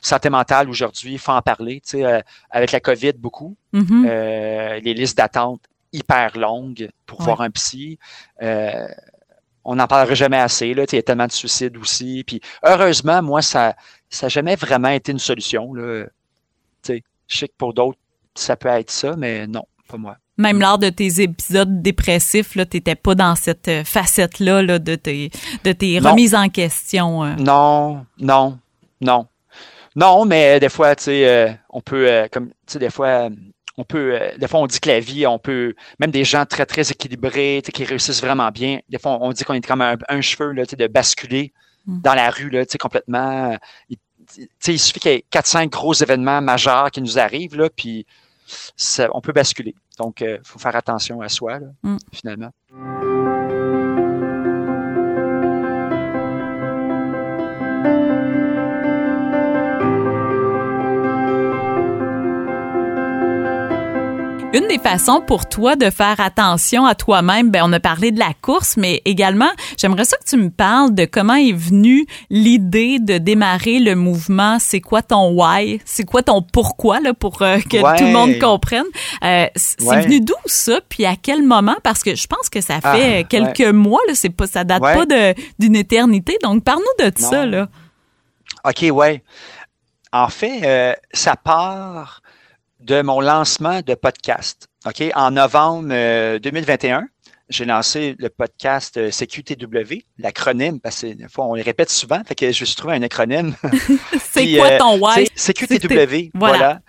santé mentale aujourd'hui, il faut en parler. Tu sais, euh, avec la COVID, beaucoup. Mm-hmm. Euh, les listes d'attente hyper longues pour voir un psy. Euh, on n'en parlera jamais assez. Là, il y a tellement de suicides aussi. Puis heureusement, moi, ça n'a jamais vraiment été une solution. Là. Tu sais, je sais que pour d'autres, ça peut être ça, mais non, pas moi. Même lors de tes épisodes dépressifs, tu n'étais pas dans cette facette-là là, de tes, de tes remises en question. Non, non, non. Non, mais des fois, tu sais, euh, on peut, euh, comme, tu sais, des fois, on peut, euh, des fois, on dit que la vie, on peut, même des gens très, très équilibrés, qui réussissent vraiment bien, des fois, on dit qu'on est comme un, cheveu, là, tu sais, de basculer mm. dans la rue, là, tu sais, complètement. Il, il suffit qu'il y ait 4-5 gros événements majeurs qui nous arrivent, là, puis on peut basculer. Donc, il faut faire attention à soi, là, mm. finalement. Une des façons pour toi de faire attention à toi-même, ben on a parlé de la course, mais également, j'aimerais ça que tu me parles de comment est venue l'idée de démarrer le mouvement. C'est quoi ton why? C'est quoi ton pourquoi là pour euh, que tout le monde comprenne? Euh, C'est venu d'où ça? Puis à quel moment? Parce que je pense que ça ah, fait quelques mois là. C'est pas, ça date pas d'une éternité. Donc parle-nous de ça là. Ok, ouais. En fait, euh, ça part de mon lancement de podcast. OK? En novembre 2021, euh, j'ai lancé le podcast euh, CQTW, l'acronyme, parce que des fois, on le répète souvent, fait que je me suis trouvé un acronyme. c'est quoi ton euh, why? CQTW, voilà.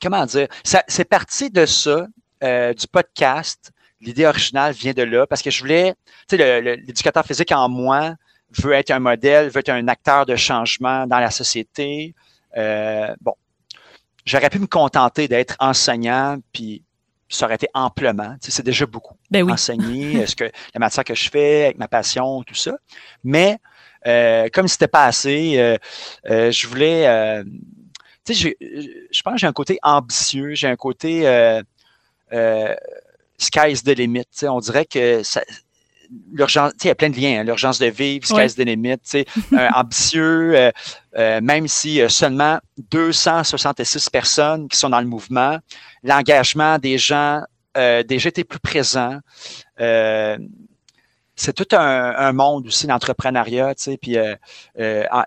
comment dire? c'est parti de ça, du podcast. L'idée originale vient de là, parce que je voulais, tu sais, l'éducateur physique en moi veut être un modèle, veut être un acteur de changement dans la société. bon, J'aurais pu me contenter d'être enseignant, puis ça aurait été amplement. Tu sais, c'est déjà beaucoup. Ben oui. Enseigner, ce que la matière que je fais, avec ma passion, tout ça. Mais euh, comme c'était pas assez, euh, euh, je voulais. Euh, tu sais, je pense que j'ai un côté ambitieux, j'ai un côté sky's the limit. Tu sais, on dirait que ça, l'urgence, il y a plein de liens, hein, l'urgence de vivre, sky's the limit, sais, ambitieux, euh, euh, même si euh, seulement 266 personnes qui sont dans le mouvement, l'engagement des gens déjà était plus présent. c'est tout un, monde aussi sais, puis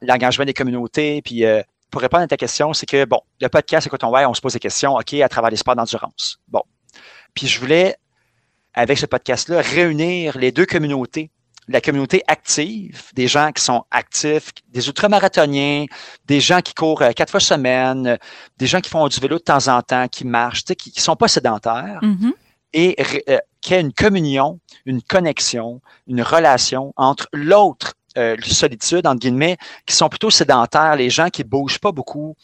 l'engagement des communautés, puis pour répondre à ta question, c'est que, bon, le podcast, c'est quand on va, on se pose des questions, OK, à travers les sports d'endurance. Bon. Puis je voulais avec ce podcast-là, réunir les deux communautés. La communauté active, des gens qui sont actifs, des ultramarathoniens, des gens qui courent euh, quatre fois semaine, des gens qui font du vélo de temps en temps, qui marchent, qui ne sont pas sédentaires, mm-hmm. et euh, qui a une communion, une connexion, une relation entre l'autre euh, solitude, entre guillemets, qui sont plutôt sédentaires, les gens qui bougent pas beaucoup,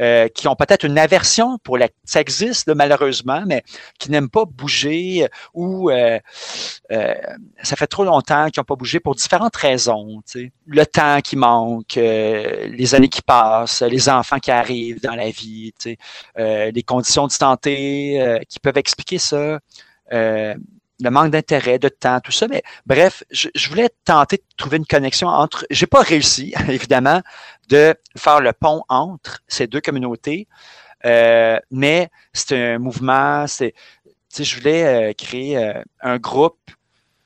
euh, qui ont peut-être une aversion pour la... Ça existe malheureusement, mais qui n'aiment pas bouger euh, ou euh, ça fait trop longtemps qu'ils n'ont pas bougé pour différentes raisons. Tu sais. Le temps qui manque, les années qui passent, les enfants qui arrivent dans la vie, sais, les conditions de santé qui peuvent expliquer ça le manque d'intérêt, de temps, tout ça. Mais bref, je, voulais tenter de trouver une connexion entre. J'ai pas réussi, évidemment, de faire le pont entre ces deux communautés, euh, mais c'est un mouvement. C'est, je voulais euh, créer euh, un groupe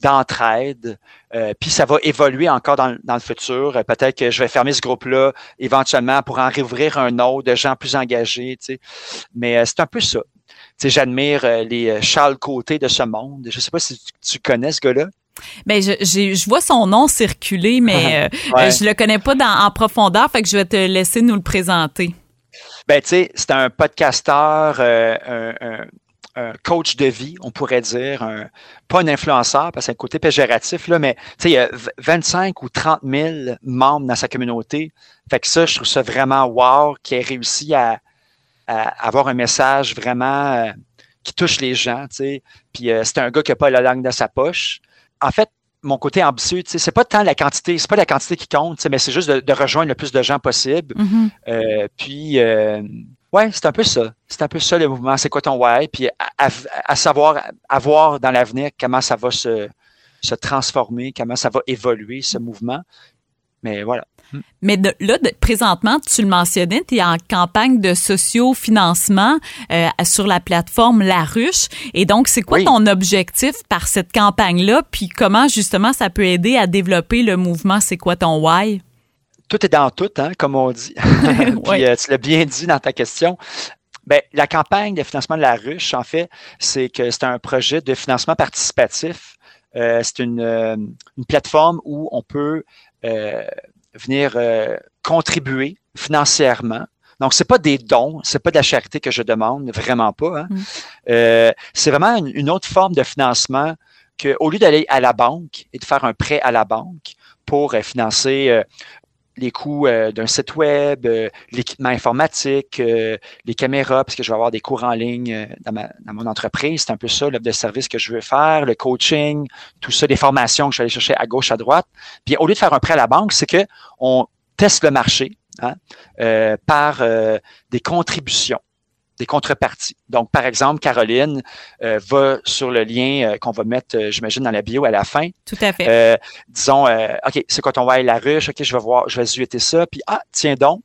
d'entraide. Euh, puis ça va évoluer encore dans, le futur. Peut-être que je vais fermer ce groupe-là éventuellement pour en réouvrir un autre de gens plus engagés. Tu sais. Mais c'est un peu ça. Tu j'admire les Charles Côté de ce monde. Je sais pas si tu, connais ce gars-là. Ben je, je vois son nom circuler, mais je le connais pas dans, en profondeur, fait que je vais te laisser nous le présenter. Ben tu sais, c'est un podcasteur, un, un, un coach de vie, on pourrait dire, un, pas un influenceur, parce que c'est un côté péjoratif, là, mais il y a 25 ou 30 000 membres dans sa communauté. Fait que ça, je trouve ça vraiment wow, qui ait réussi à, avoir un message vraiment euh, qui touche les gens. sais. Puis euh, c'est un gars qui n'a pas la langue dans sa poche. En fait, mon côté ambitieux, c'est pas tant la quantité, c'est pas la quantité qui compte, mais c'est juste de, rejoindre le plus de gens possible. Mm-hmm. Euh, puis Ouais, c'est un peu ça. C'est un peu ça le mouvement. C'est quoi ton why? Puis à, savoir, à voir dans l'avenir comment ça va se, se transformer, comment ça va évoluer, ce mouvement. Mais voilà. Mais là, présentement, tu le mentionnais, tu es en campagne de socio-financement euh, sur la plateforme La Ruche. Et donc, c'est quoi ton objectif par cette campagne-là? Puis comment, justement, ça peut aider à développer le mouvement? C'est quoi ton why? tout est dans tout, hein, comme on dit. Puis, euh, tu l'as bien dit dans ta question. Ben, la campagne de financement de la ruche, en fait, c'est que c'est un projet de financement participatif. Euh, c'est une, une, plateforme où on peut venir contribuer financièrement. Donc, c'est pas des dons, c'est pas de la charité que je demande, vraiment pas. Hein. Mm. c'est vraiment une, une, autre forme de financement que, au lieu d'aller à la banque et de faire un prêt à la banque pour financer les coûts euh, d'un site web, euh, l'équipement informatique, euh, les caméras, parce que je vais avoir des cours en ligne dans, mon entreprise. C'est un peu ça, l'offre de service que je veux faire, le coaching, tout ça, des formations que je vais aller chercher à gauche, à droite. Puis au lieu de faire un prêt à la banque, c'est que on teste le marché hein, par des contributions des contreparties. Donc, par exemple, Caroline euh, va sur le lien euh, qu'on va mettre, euh, j'imagine, dans la bio à la fin. Tout à fait. disons, OK, c'est quand on va aller à la ruche, OK, je vais voir, je vais zuiter ça. Puis, ah, tiens donc,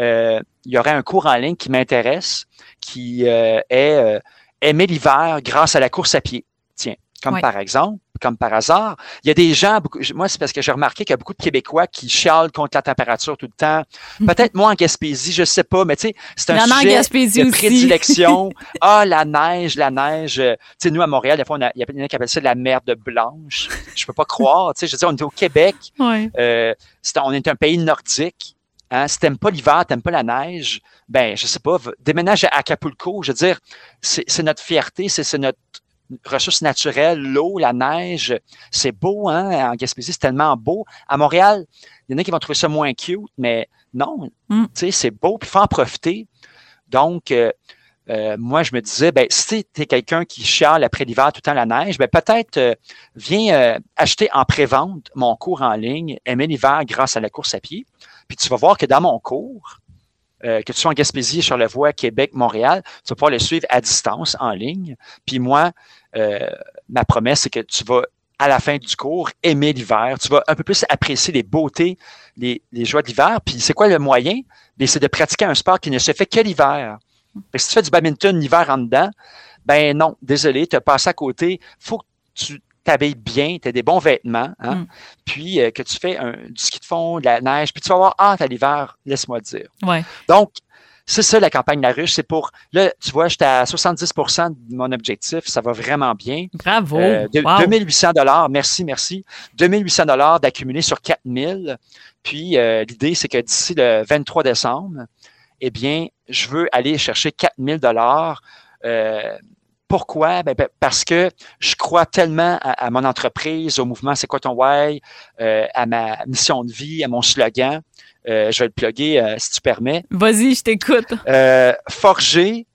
il y aurait un cours en ligne qui m'intéresse, qui est Aimer l'hiver grâce à la course à pied. Tiens, comme par exemple, comme par hasard. Il y a des gens, moi, c'est parce que j'ai remarqué qu'il y a beaucoup de Québécois qui chialent contre la température tout le temps. Peut-être moi en Gaspésie, je sais pas, mais tu sais, c'est un sujet de prédilection. ah, la neige, la neige. Tu sais, nous, à Montréal, des fois, il y a des qui appellent ça la merde blanche. Je peux pas croire. Tu sais, je veux dire, on est au Québec. Euh, on est un pays nordique. Hein, si t'aimes pas l'hiver, t'aimes pas la neige, ben, je sais pas, déménage à Acapulco. Je veux dire, c'est notre fierté, c'est notre ressources naturelles, l'eau, la neige, c'est beau, hein? En Gaspésie, c'est tellement beau. À Montréal, il y en a qui vont trouver ça moins cute, mais non, mm. tu sais, c'est beau, puis il faut en profiter. Donc, euh, euh, moi, je me disais, ben, si tu es quelqu'un qui chiale après l'hiver tout le temps la neige, ben, peut-être euh, viens acheter en pré-vente mon cours en ligne, aimer l'hiver grâce à la course à pied. Puis tu vas voir que dans mon cours, que tu sois en Gaspésie, Charlevoix, Québec, Montréal, tu vas pouvoir le suivre à distance, en ligne. Puis moi, euh, ma promesse, c'est que tu vas, à la fin du cours, aimer l'hiver. Tu vas un peu plus apprécier les beautés, les, joies de l'hiver. Puis c'est quoi le moyen? C'est de pratiquer un sport qui ne se fait que l'hiver. Si tu fais du badminton l'hiver en dedans, ben non, désolé, tu as passé à côté. faut que tu t'habilles bien, tu as des bons vêtements, hein? Mm. puis euh, que tu fais un, du ski de fond, de la neige, puis tu vas avoir hâte à l'hiver, laisse-moi dire. Ouais. Donc, c'est ça la campagne La Ruche. C'est pour, là, tu vois, j'étais à 70% de mon objectif. Ça va vraiment bien. Bravo. Euh, 2800 dollars. Merci, merci. 2800 dollars d'accumuler sur 4000. Puis, euh, l'idée, c'est que d'ici le 23 décembre, eh bien, je veux aller chercher 4000 dollars. Euh, pourquoi? Ben, ben, parce que je crois tellement à, mon entreprise, au mouvement C'est quoi ton why, euh, à ma mission de vie, à mon slogan. Euh, je vais le plugger euh, si tu permets. Vas-y, je t'écoute. forger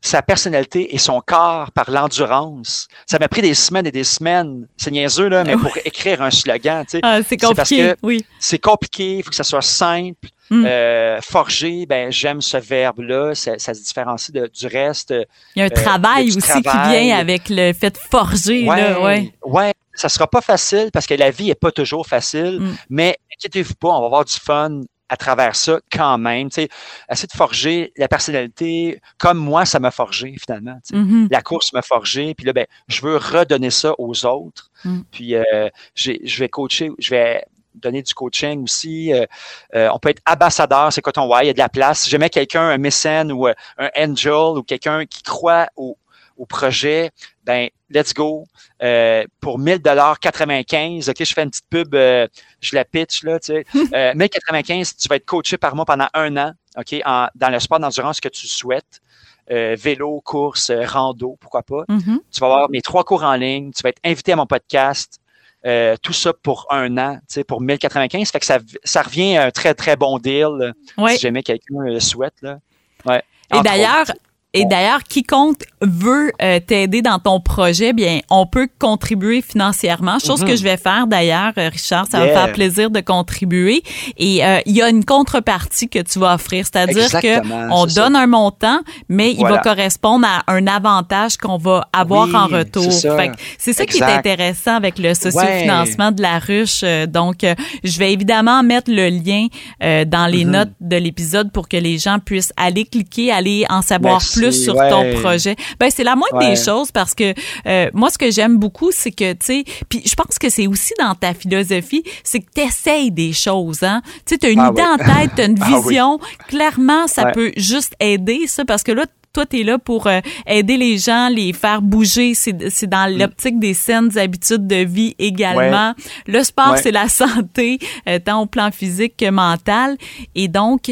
sa personnalité et son corps par l'endurance. Ça m'a pris des semaines et des semaines. C'est niaiseux, là, mais pour écrire un slogan, tu sais. Ah, c'est compliqué, parce que oui. C'est compliqué, il faut que ça soit simple. Hmm. Euh, forger, ben j'aime ce verbe-là, ça, ça, se différencie de, du reste. Il y a un euh, travail aussi qui vient avec le fait de forger. Ouais, là, ouais. ouais, ça sera pas facile parce que la vie est pas toujours facile, hmm. mais inquiétez-vous pas, on va avoir du fun à travers ça quand même. Tu sais, essayer de forger la personnalité comme moi, ça m'a forgé finalement. Mm-hmm. La course m'a forgé. Puis là, ben, je veux redonner ça aux autres. Mm. Puis euh, je vais coacher, je vais donner du coaching aussi. Euh, euh, on peut être ambassadeur, c'est quoi ton why, il y a de la place. Si jamais quelqu'un, un mécène ou un angel ou quelqu'un qui croit au, au projet, ben let's go. Euh, pour 1000 dollars 95, ok, je fais une petite pub, euh, je la pitch là, tu sais. euh, 1095, tu vas être coaché par moi pendant un an, ok, en, dans le sport d'endurance que tu souhaites. Euh, vélo, course, euh, rando, pourquoi pas. Mm-hmm. Tu vas avoir mes trois cours en ligne, tu vas être invité à mon podcast. Euh, tout ça pour un an, tu sais, pour 1095. Fait que ça, ça revient à un très, très bon deal, oui. si jamais quelqu'un le souhaite. Là. Ouais. Et d'ailleurs, et d'ailleurs, quiconque veut euh, t'aider dans ton projet, bien, on peut contribuer financièrement. Chose Mhm. que je vais faire d'ailleurs, euh, Richard. Ça va me faire plaisir de contribuer. Et euh, il y a une contrepartie que tu vas offrir, c'est-à-dire que on ça. donne un montant, mais il va correspondre à un avantage qu'on va avoir Oui, en retour. c'est ça. Fait que c'est ça qui est intéressant avec le sociofinancement de la ruche. Euh, Donc, euh, je vais évidemment mettre le lien euh, dans les Mhm. notes de l'épisode pour que les gens puissent aller cliquer, aller en savoir Merci, plus sur ouais. ton projet. Ben c'est la moindre Ouais. des choses parce que euh, moi ce que j'aime beaucoup c'est que tu sais puis je pense que c'est aussi dans ta philosophie, c'est que tu essayes des choses hein. Tu sais tu as une Ah idée oui. en tête, tu as une Ah oui. vision, clairement ça Ouais. peut juste aider ça parce que là toi, tu es là pour euh, aider les gens, les faire bouger. C'est c'est dans Mm. l'optique des saines habitudes de vie également. Le sport, Ouais. c'est la santé, euh, tant au plan physique que mental. Et donc,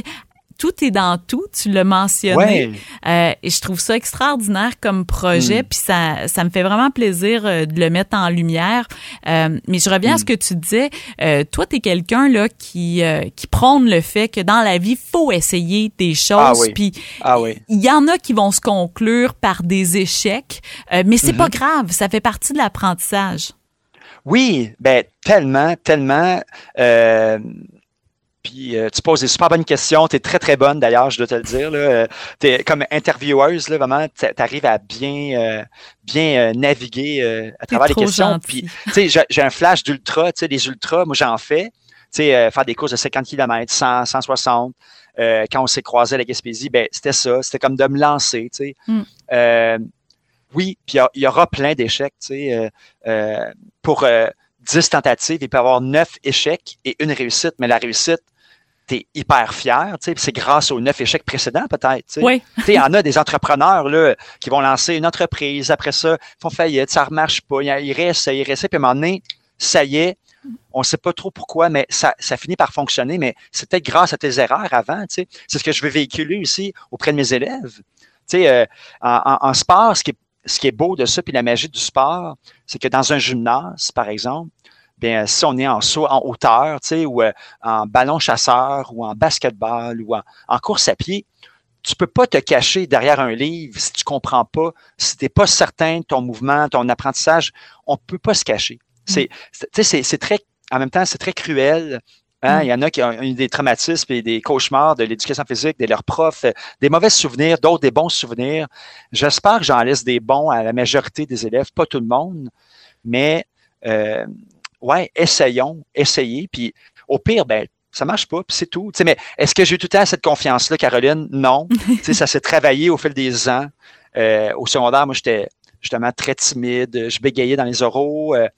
tout est dans tout, tu l'as mentionné. Ouais. Euh, et je trouve ça extraordinaire comme projet, Mm. puis ça, ça me fait vraiment plaisir euh, de le mettre en lumière. Euh, mais je reviens à ce Mm. que tu disais. Euh, toi, tu es quelqu'un là qui, euh, qui prône le fait que dans la vie, faut essayer des choses. Ah oui. Puis Ah oui. il y en a qui vont se conclure par des échecs, euh, mais c'est Mm-hmm. pas grave, ça fait partie de l'apprentissage. Oui, ben tellement, tellement. Euh, puis euh, tu poses des super bonnes questions. Tu es très, très bonne d'ailleurs, je dois te le dire. Là. Euh, t'es comme intervieweuse, là, vraiment, tu arrives à bien, euh, bien euh, naviguer à travers les questions. Puis, tu sais, j'ai- un flash d'ultra. Tu sais, les ultras, moi, j'en fais. Tu sais, faire des courses de 50 km, 100, 160. Euh, quand on s'est croisé à la Gaspésie, ben c'était ça. C'était comme de me lancer, tu sais. Mm. Euh, oui, puis il y aura plein d'échecs, tu sais. pour euh, 10 tentatives, il peut y avoir 9 échecs et une réussite, mais la réussite, tu es hyper fier, c'est grâce aux 9 échecs précédents, peut-être. Oui. Il y en a des entrepreneurs là, qui vont lancer une entreprise, après ça, ils font faillite, ça ne remarche pas, ils réessayent, ils réessayent, puis à un moment donné, ça y est, on ne sait pas trop pourquoi, mais ça, ça finit par fonctionner, mais c'est peut-être grâce à tes erreurs avant. C'est ce que je veux véhiculer aussi auprès de mes élèves. Tu sais, euh, en, en- en sport, ce qui, est, ce qui est beau de ça, puis la magie du sport, c'est que dans un gymnase, par exemple, bien, si on est en saut en hauteur, tu sais, ou euh, en ballon chasseur, ou en basketball, ou en, en course à pied, tu peux pas te cacher derrière un livre si tu comprends pas, si tu n'es pas certain de ton mouvement, ton apprentissage, on peut pas se cacher. C'est, c'est- tu sais, c'est, c'est très, en même temps, c'est très cruel. Hein? Mm. Il y en a qui ont eu des traumatismes et des cauchemars de l'éducation physique, de leurs profs, euh, des mauvais souvenirs, d'autres des bons souvenirs. J'espère que j'en laisse des bons à la majorité des élèves, pas tout le monde, mais euh, ouais, essayons, essayez, puis au pire, ben ça marche pas, puis c'est tout. Tu sais, mais est-ce que j'ai eu tout le temps cette confiance-là, Caroline? Non. Tu sais, ça s'est travaillé au fil des ans. Euh, au secondaire, moi, j'étais justement très timide, je bégayais dans les oraux. euh,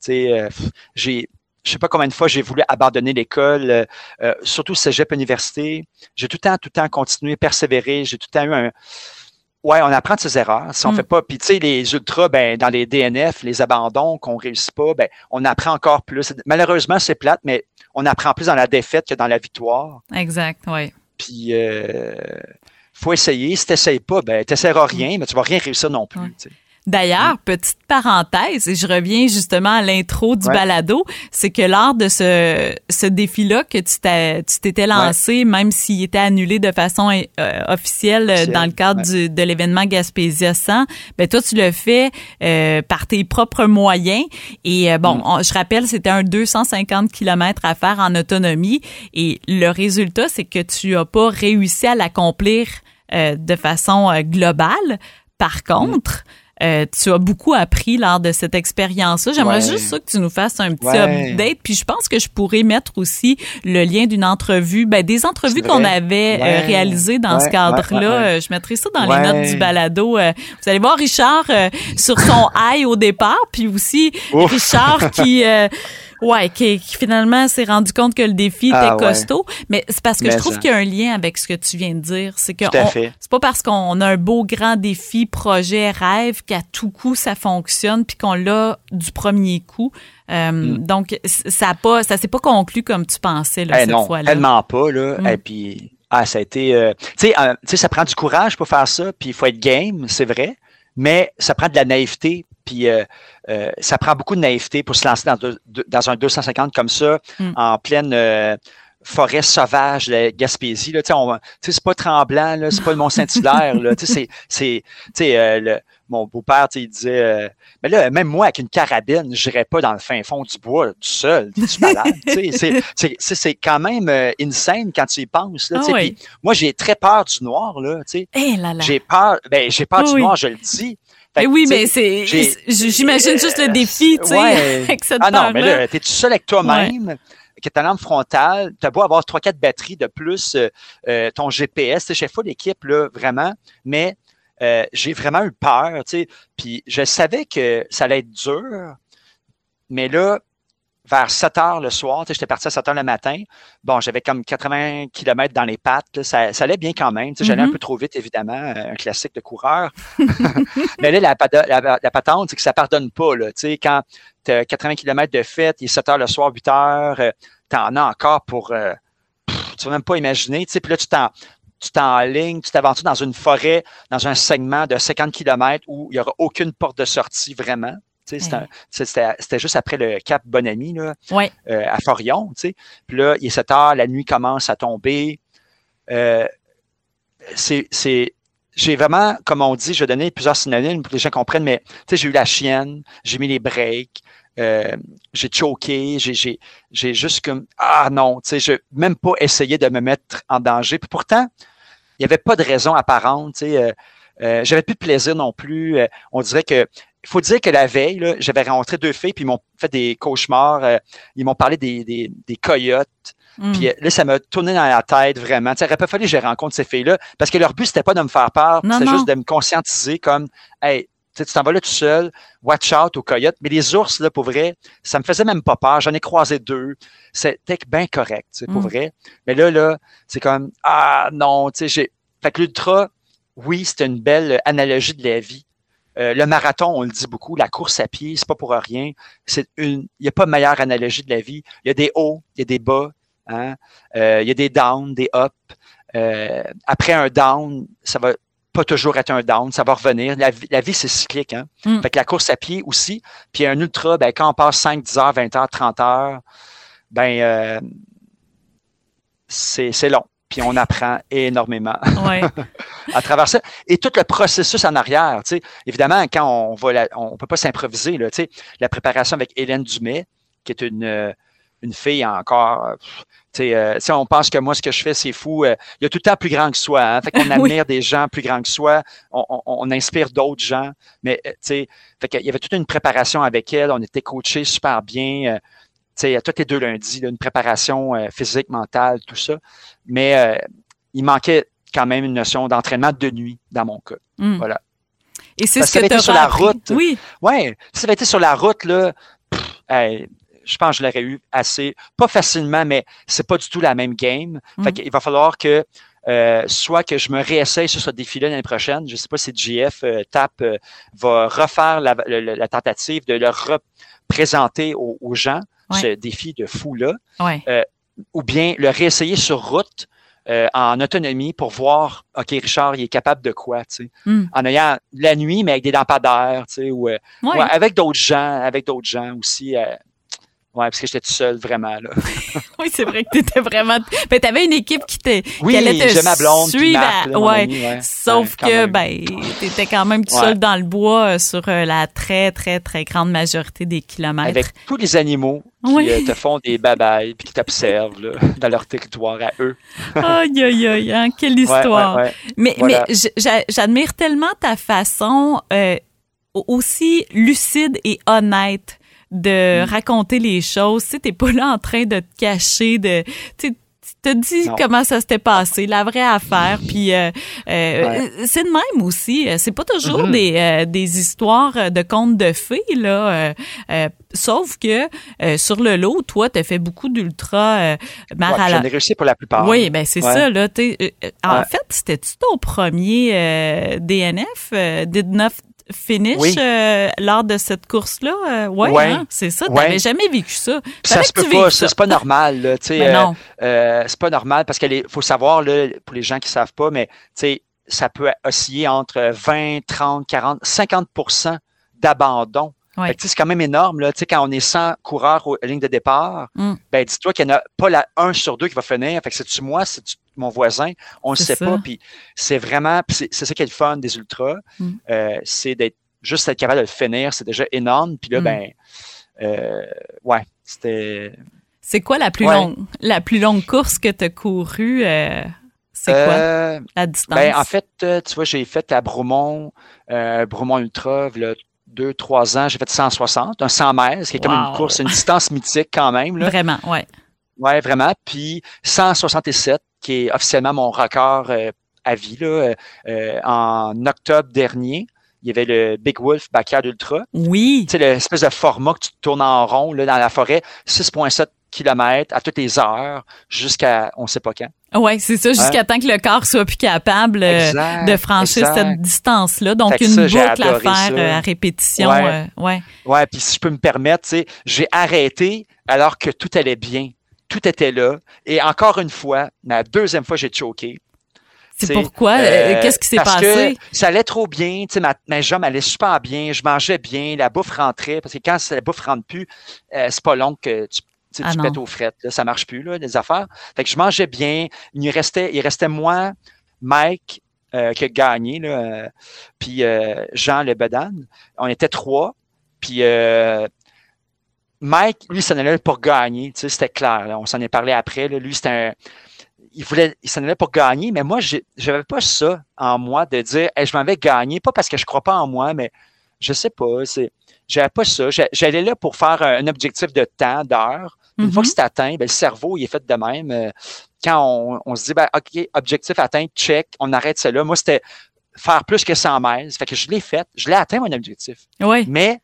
tu sais, euh, j'ai, je sais pas combien de fois j'ai voulu abandonner l'école, euh, euh, surtout cégep université. J'ai tout le temps, tout le temps continué, persévéré. J'ai tout le temps eu un, Ouais, on apprend de ses erreurs. Si on Mm. fait pas, puis tu sais, les ultras, ben, dans les DNF, les abandons qu'on réussit pas, ben, on apprend encore plus. Malheureusement, c'est plate, mais on apprend plus dans la défaite que dans la victoire. Exact, oui. Puis, euh, faut essayer. Si t'essayes pas, ben, t'essaieras rien, mais tu vas rien réussir non plus. Ouais. D'ailleurs, petite parenthèse, et je reviens justement à l'intro du Ouais. balado, c'est que lors de ce, ce défi-là que tu t'étais lancé, même s'il était annulé de façon euh, officielle euh, Officielle, dans le cadre ouais. du- de l'événement Gaspésia 100, ben toi, tu le fais euh, par tes propres moyens. Et euh, bon, Mm. on- je rappelle, c'était un 250 km à faire en autonomie. Et le résultat, c'est que tu as pas réussi à l'accomplir euh, de façon globale. Par contre, euh, tu as beaucoup appris lors de cette expérience-là. J'aimerais juste ça que tu nous fasses un petit update. Puis je pense que je pourrais mettre aussi le lien d'une entrevue, ben, des entrevues qu'on avait euh, réalisées dans ce cadre-là. je mettrai ça dans les notes du balado. vous allez voir Richard sur son high au départ, puis aussi Richard qui Ouais, qui, finalement s'est rendu compte que le défi était ah, costaud. Mais c'est parce que je trouve qu'il y a un lien avec ce que tu viens de dire. C'est que c'est pas parce qu'on a un beau grand défi, projet, rêve qu'à tout coup ça fonctionne puis qu'on l'a du premier coup. Euh, mm. Donc ça a pas, ça s'est pas conclu comme tu pensais là, eh cette fois-là. Tellement pas là. Mm. Et puis ah ça a été, euh, tu euh, sais, ça prend du courage pour faire ça. Puis il faut être game, c'est vrai. Mais ça prend de la naïveté puis euh, euh, ça prend beaucoup de naïveté pour se lancer dans, dans un 250 comme ça, mm. en pleine euh, forêt sauvage de Gaspésie. Là, c'est pas tremblant, là, c'est pas le Mont-Saint-Hilaire. c'est, c'est, le, mon beau-père, il disait Mais là, même moi, avec une carabine, je n'irais pas dans le fin fond du bois, tout seul, tu malade. c'est, c'est, c'est quand même insane quand tu y penses. Là, ah moi, j'ai très peur du noir. Là, hey eh J'ai peur, ben, j'ai peur du noir, je le dis. Eh oui, mais c'est, j'imagine juste le défi, tu sais, avec cette Ah non, mais là, t'es tout seul avec toi-même. que ta lampe frontale, tu as beau avoir 3-4 batteries de plus, euh, euh, ton GPS, j'ai fait l'équipe, là, vraiment, mais euh, j'ai vraiment eu peur, tu sais, puis je savais que ça allait être dur, mais là, vers 7 heures le soir, j'étais parti à 7 heures le matin. Bon, j'avais comme 80 km dans les pattes. ça, allait bien quand même. J'allais un mm-hmm. peu trop vite, évidemment, euh, un classique de coureur. Mais là, la, patente, c'est que ça pardonne pas. Là, quand tu as 80 km de fête, il est 7 heures le soir, 8 heures, euh, tu en as encore pour... Euh, tu vas même pas imaginer. Puis là, tu t'en tu t'enlignes, tu t'aventures dans une forêt, dans un segment de 50 km où il n'y aura aucune porte de sortie vraiment. C'était juste après le Cap Bonami, là, euh, à Forion. Puis là, il est 7 heures, la nuit commence à tomber. Euh, c'est j'ai vraiment, comme on dit, je vais donner plusieurs synonymes pour que les gens comprennent, mais j'ai eu la chienne, j'ai mis les breaks, euh, j'ai choqué, j'ai juste comme Ah non, tu sais, je même pas essayé de me mettre en danger. Puis pourtant, il n'y avait pas de raison apparente. Tu sais, euh, j'avais plus de plaisir non plus. on dirait que il faut dire que la veille, j'avais rencontré deux filles, puis ils m'ont fait des cauchemars. Euh, ils m'ont parlé des, des, des coyotes. Mm. Puis euh, là, ça m'a tourné dans la tête vraiment. Il aurait pas fallu que je rencontre ces filles-là, parce que leur but, c'était pas de me faire peur, c'était juste de me conscientiser comme, hey, tu t'en vas là tout seul, watch out aux coyotes. Mais les ours, là, pour vrai, ça me faisait même pas peur. J'en ai croisé deux. C'était bien correct, pour mm. vrai. Mais là, là, c'est comme, ah non, tu sais, j'ai. Fait que l'ultra, oui, c'était une belle analogie de la vie. Euh, le marathon, on le dit beaucoup, la course à pied, c'est pas pour rien. C'est une, il n'y a pas meilleure analogie de la vie. Il y a des hauts, il y a des bas, hein? Euh, il y a des downs, des ups. Euh, après un down, ça va pas toujours être un down, ça va revenir. La, vie, c'est cyclique. Hein? Mm. Fait que la course à pied aussi. Puis un ultra, ben, quand on passe 5, 10 heures, 20 heures, 30 heures, ben c'est long puis on apprend énormément à travers ça. Et tout le processus en arrière, tu sais, évidemment, quand on va, on peut pas s'improviser, là, tu sais, la préparation avec Hélène Dumais, qui est une, euh, une fille encore, euh, si on pense que moi, ce que je fais, c'est fou, euh, il y a tout le temps plus grand que soi, hein, fait qu'on admire des gens plus grands que soi, on, on, inspire d'autres gens, mais, fait qu'il y avait toute une préparation avec elle, on était coachés super bien, à tous les deux lundis, une préparation euh, physique, mentale, tout ça. Mais euh, il manquait quand même une notion d'entraînement de nuit dans mon cas. Hmm. Voilà. Et c'est ce que tu sur la route. Oui. Ouais, si ça avait été sur la route là, je pense que je l'aurais eu assez, pas facilement, mais c'est pas du tout la même game. Il Fait qu'il va falloir que euh, soit que je me réessaye sur ce défi-là l'année prochaine. Je ne sais pas si GF TAP va refaire la, tentative de le représenter aux gens ce défi de fou-là, euh, ou bien le réessayer sur route euh, en autonomie pour voir, OK, Richard, il est capable de quoi, tu sais, hmm. en ayant la nuit, mais avec des lampadaires, tu sais, ou, euh, avec d'autres gens, avec d'autres gens aussi. Ouais, parce que j'étais tout seul, vraiment. Là. oui, c'est vrai que tu étais vraiment. Ben, tu avais une équipe qui, te... oui, te ma blonde, suivre. ouais. Sauf que, ben, tu étais quand même tout seul dans le bois euh, sur euh, la très, très, très grande majorité des kilomètres. Avec tous les animaux qui euh, te font des babayes puis qui t'observent dans leur territoire à eux. aïe, aïe, aïe, hein, quelle histoire. mais mais j'admire tellement ta façon aussi lucide et honnête de Mm. raconter les choses. Tu t'es pas là en train de te cacher, de, tu tu te dis comment ça s'était passé, la vraie affaire. Puis euh, euh, c'est de même aussi. C'est pas toujours Mhm. des, euh, des histoires de contes de fées là. euh, euh, sauf que euh, sur le lot, toi, t'as fait beaucoup d'ultra euh, mar Ouais, J'en ai réussi pour la plupart. oui, ben c'est Ouais. ça là. euh, euh, en fait, c'était-tu ton premier euh, DNF, euh, did not finish Oui. euh, lors de cette course-là? Euh, ouais, Ouais. hein, c'est ça. Ouais. T'avais jamais vécu ça. Ça se tu peut pas, c'est pas normal. Là, tu euh, non. euh, c'est pas normal parce qu'il faut savoir, là, pour les gens qui savent pas, mais tu ça peut osciller entre 20, 30, 40, 50% d'abandon. Ouais. Tu C'est quand même énorme. Là. Tu Quand on est 100 coureurs aux lignes de départ, Mm. ben, dis-toi qu'il n'y en a pas la 1 sur 2 qui va finir. Fait que c'est-tu moi, c'est-tu mon voisin? On ne sait ça. pas. Puis c'est vraiment, c'est ça qui est le fun des ultras. Mm. Euh, c'est d'être juste être capable de le finir. C'est déjà énorme. Puis là, Mm. ben, euh, ouais, c'était. C'est quoi la plus Ouais. longue la plus longue course que tu as courue? euh, c'est quoi? Euh, la distance? Ben, en fait, tu vois, j'ai fait à Bromont, Bromont Ultra, là, deux, trois ans, j'ai fait 160, un 100 mètres, ce qui est comme une course, une distance mythique quand même. Là. Vraiment, ouais. Ouais, vraiment. Puis 167, qui est officiellement mon record euh, à vie, là, euh, euh, en octobre dernier. Il y avait le Big Wolf Backyard Ultra. Oui. Sais, l'espèce de format que tu tournes en rond là, dans la forêt, 6,7 km à toutes les heures jusqu'à on sait pas quand. Ouais, c'est ça, jusqu'à temps que le corps soit plus capable euh, Exact, de franchir exact. cette distance-là. Donc, une ça, boucle à faire ça. euh, à répétition. Ouais. euh, ouais. Ouais, puis si je peux me permettre, tu sais, j'ai arrêté alors que tout allait bien. Tout était là. Et encore une fois, la deuxième fois, j'ai choqué. C'est pourquoi? euh, euh, Qu'est-ce qui s'est passé? Que ça allait trop bien. Ma, ma jambe allait super bien. Je mangeais bien. La bouffe rentrait. Parce que quand la bouffe rentre plus, euh, c'est pas long que tu, Ah tu pètes aux frettes. Là, ça marche plus, là, les affaires. Fait que je mangeais bien. Il restait, il restait moi, Mike, euh, qui a gagné, là, euh, puis Jean Le Bedan. On était trois. Puis euh, Mike, lui, s'en allait pour gagner. Tu sais, c'était clair. là. On s'en est parlé après. Là. Lui, c'était un. Il voulait, il s'en allait pour gagner, mais moi, j'avais pas ça en moi de dire, Hey, je m'en vais gagner, pas parce que je crois pas en moi, mais je sais pas, c'est, j'avais pas ça. J'a- J'allais là pour faire un objectif de temps, d'heure. Une fois que c'est atteint, ben, le cerveau, il est fait de même. Euh, Quand on, on se dit, ben, OK, objectif atteint, check, on arrête cela. Moi, c'était faire plus que 100 miles. Fait que je l'ai fait. Je l'ai atteint, mon objectif. Oui, Mais,